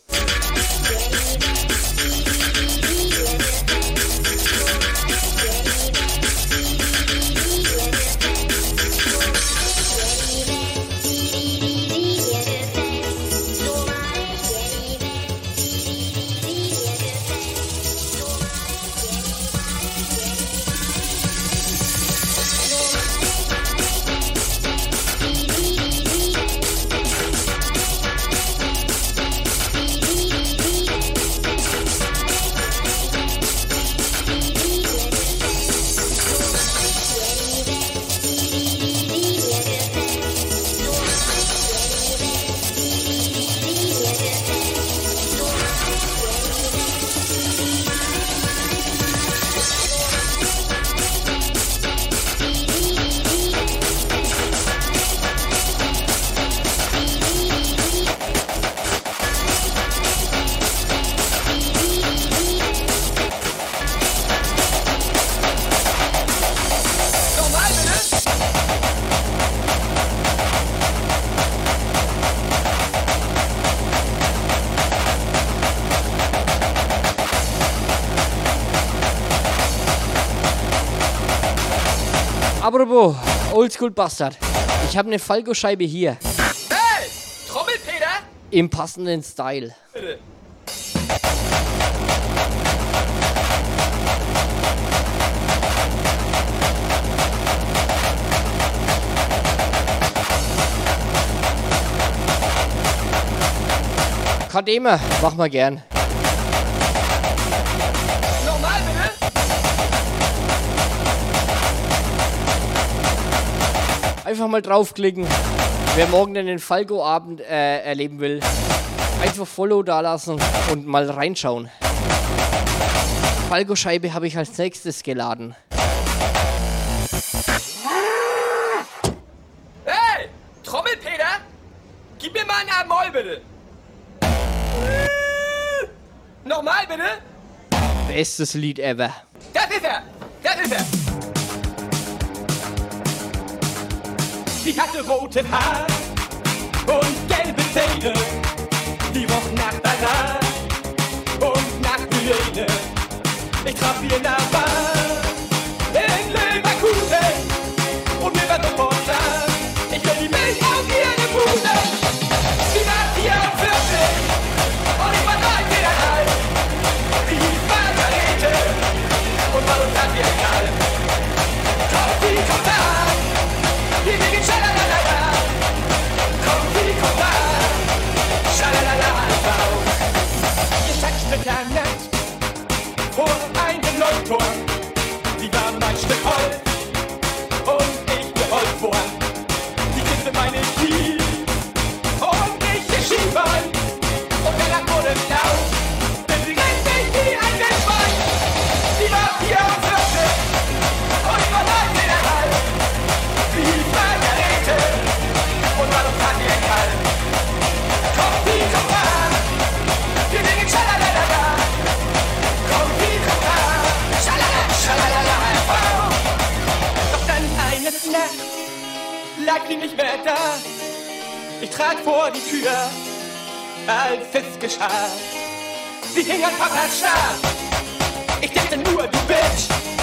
Oldschool Bastard. Ich habe eine Falco-Scheibe hier. Hey, Trommelpeter. Im passenden Style. Bitte. Kademe, mach mal gern. Einfach mal draufklicken. Wer morgen den Falco-Abend äh, erleben will, einfach Follow dalassen und mal reinschauen. Falco-Scheibe habe ich als nächstes geladen. Hey, Trommelpeter. Gib mir mal ein Amol bitte. Nochmal bitte. Bestes Lied ever. Das ist er. Das ist er. Sie hatte rote Haare und gelbe Zähne. Die roch nach Banan und nach Hyäne. Ich traf sie in der Ihr Sexstück ernannt vor einem Leuchtturm. Lag sie nicht mehr da. Ich trat vor die Tür, als es geschah. Sie hing an Papas Stab. Ich dachte nur, du Bitch.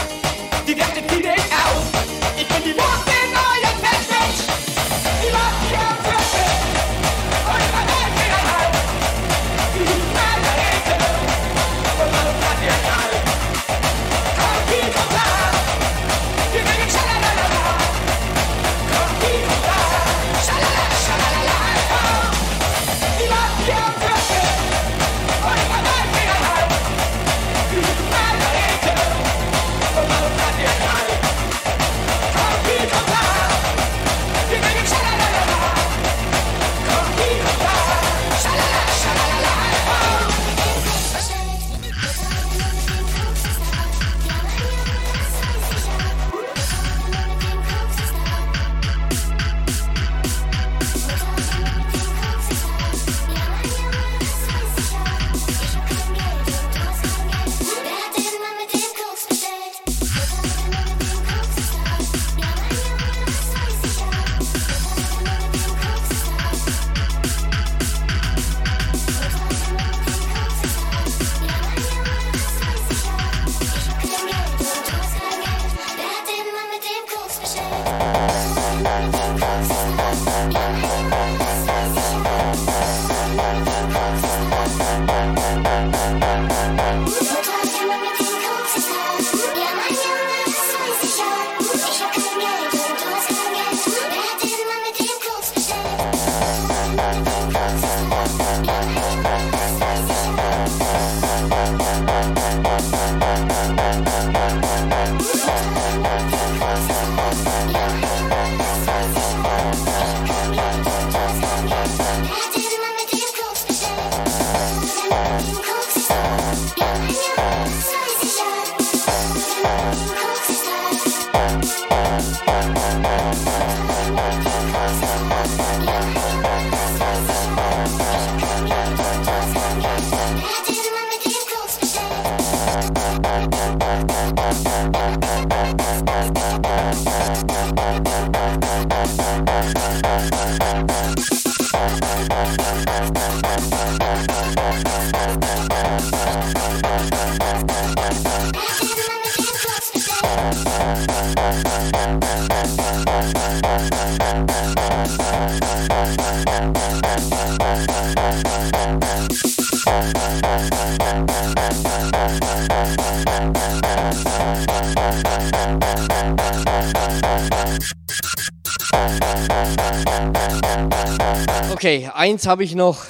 Eins habe ich noch.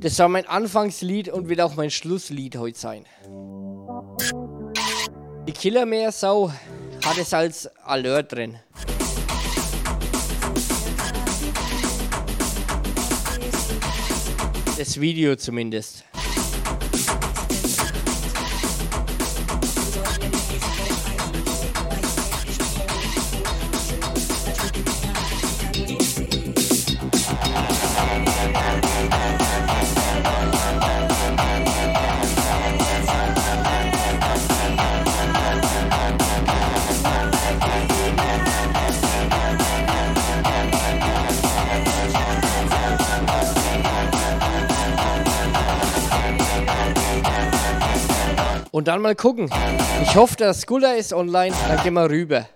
Das soll mein Anfangslied und wird auch mein Schlusslied heute sein. Die Killermeersau hat es als Alert drin. Das Video zumindest. Und dann mal gucken. Ich hoffe, der Skuller ist online. Dann gehen wir rüber.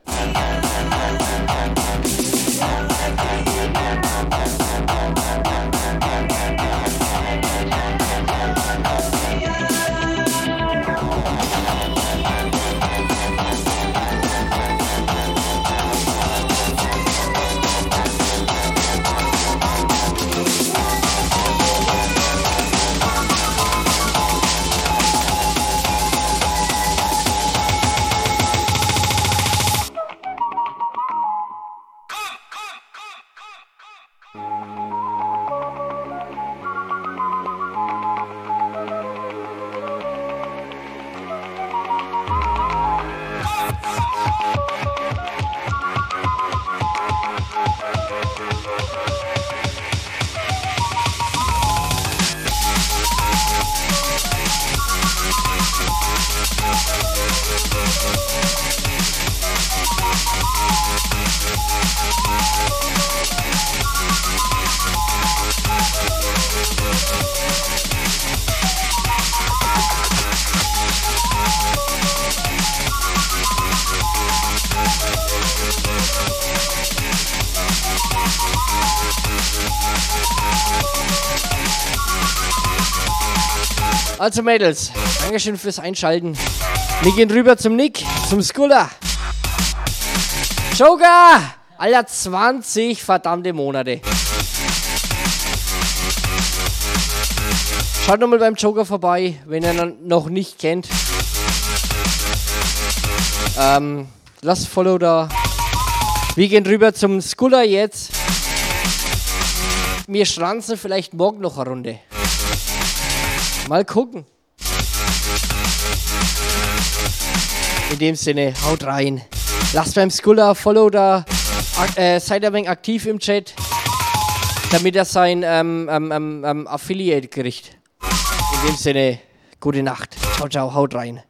Also Mädels, Dankeschön fürs Einschalten. Wir gehen rüber zum Nick, zum Skuller. Joker! Alter, 20 verdammte Monate. Schaut nochmal beim Joker vorbei, wenn ihr ihn noch nicht kennt. Ähm, lasst Follow da. Wir gehen rüber zum Skuller jetzt. Wir schranzen vielleicht morgen noch eine Runde. Mal gucken. In dem Sinne, haut rein. Lasst beim Skuller Follow da. Äh, seid ein wenig aktiv im Chat, damit er sein ähm, ähm, ähm, ähm Affiliate kriegt. In dem Sinne, gute Nacht. Ciao, ciao, haut rein.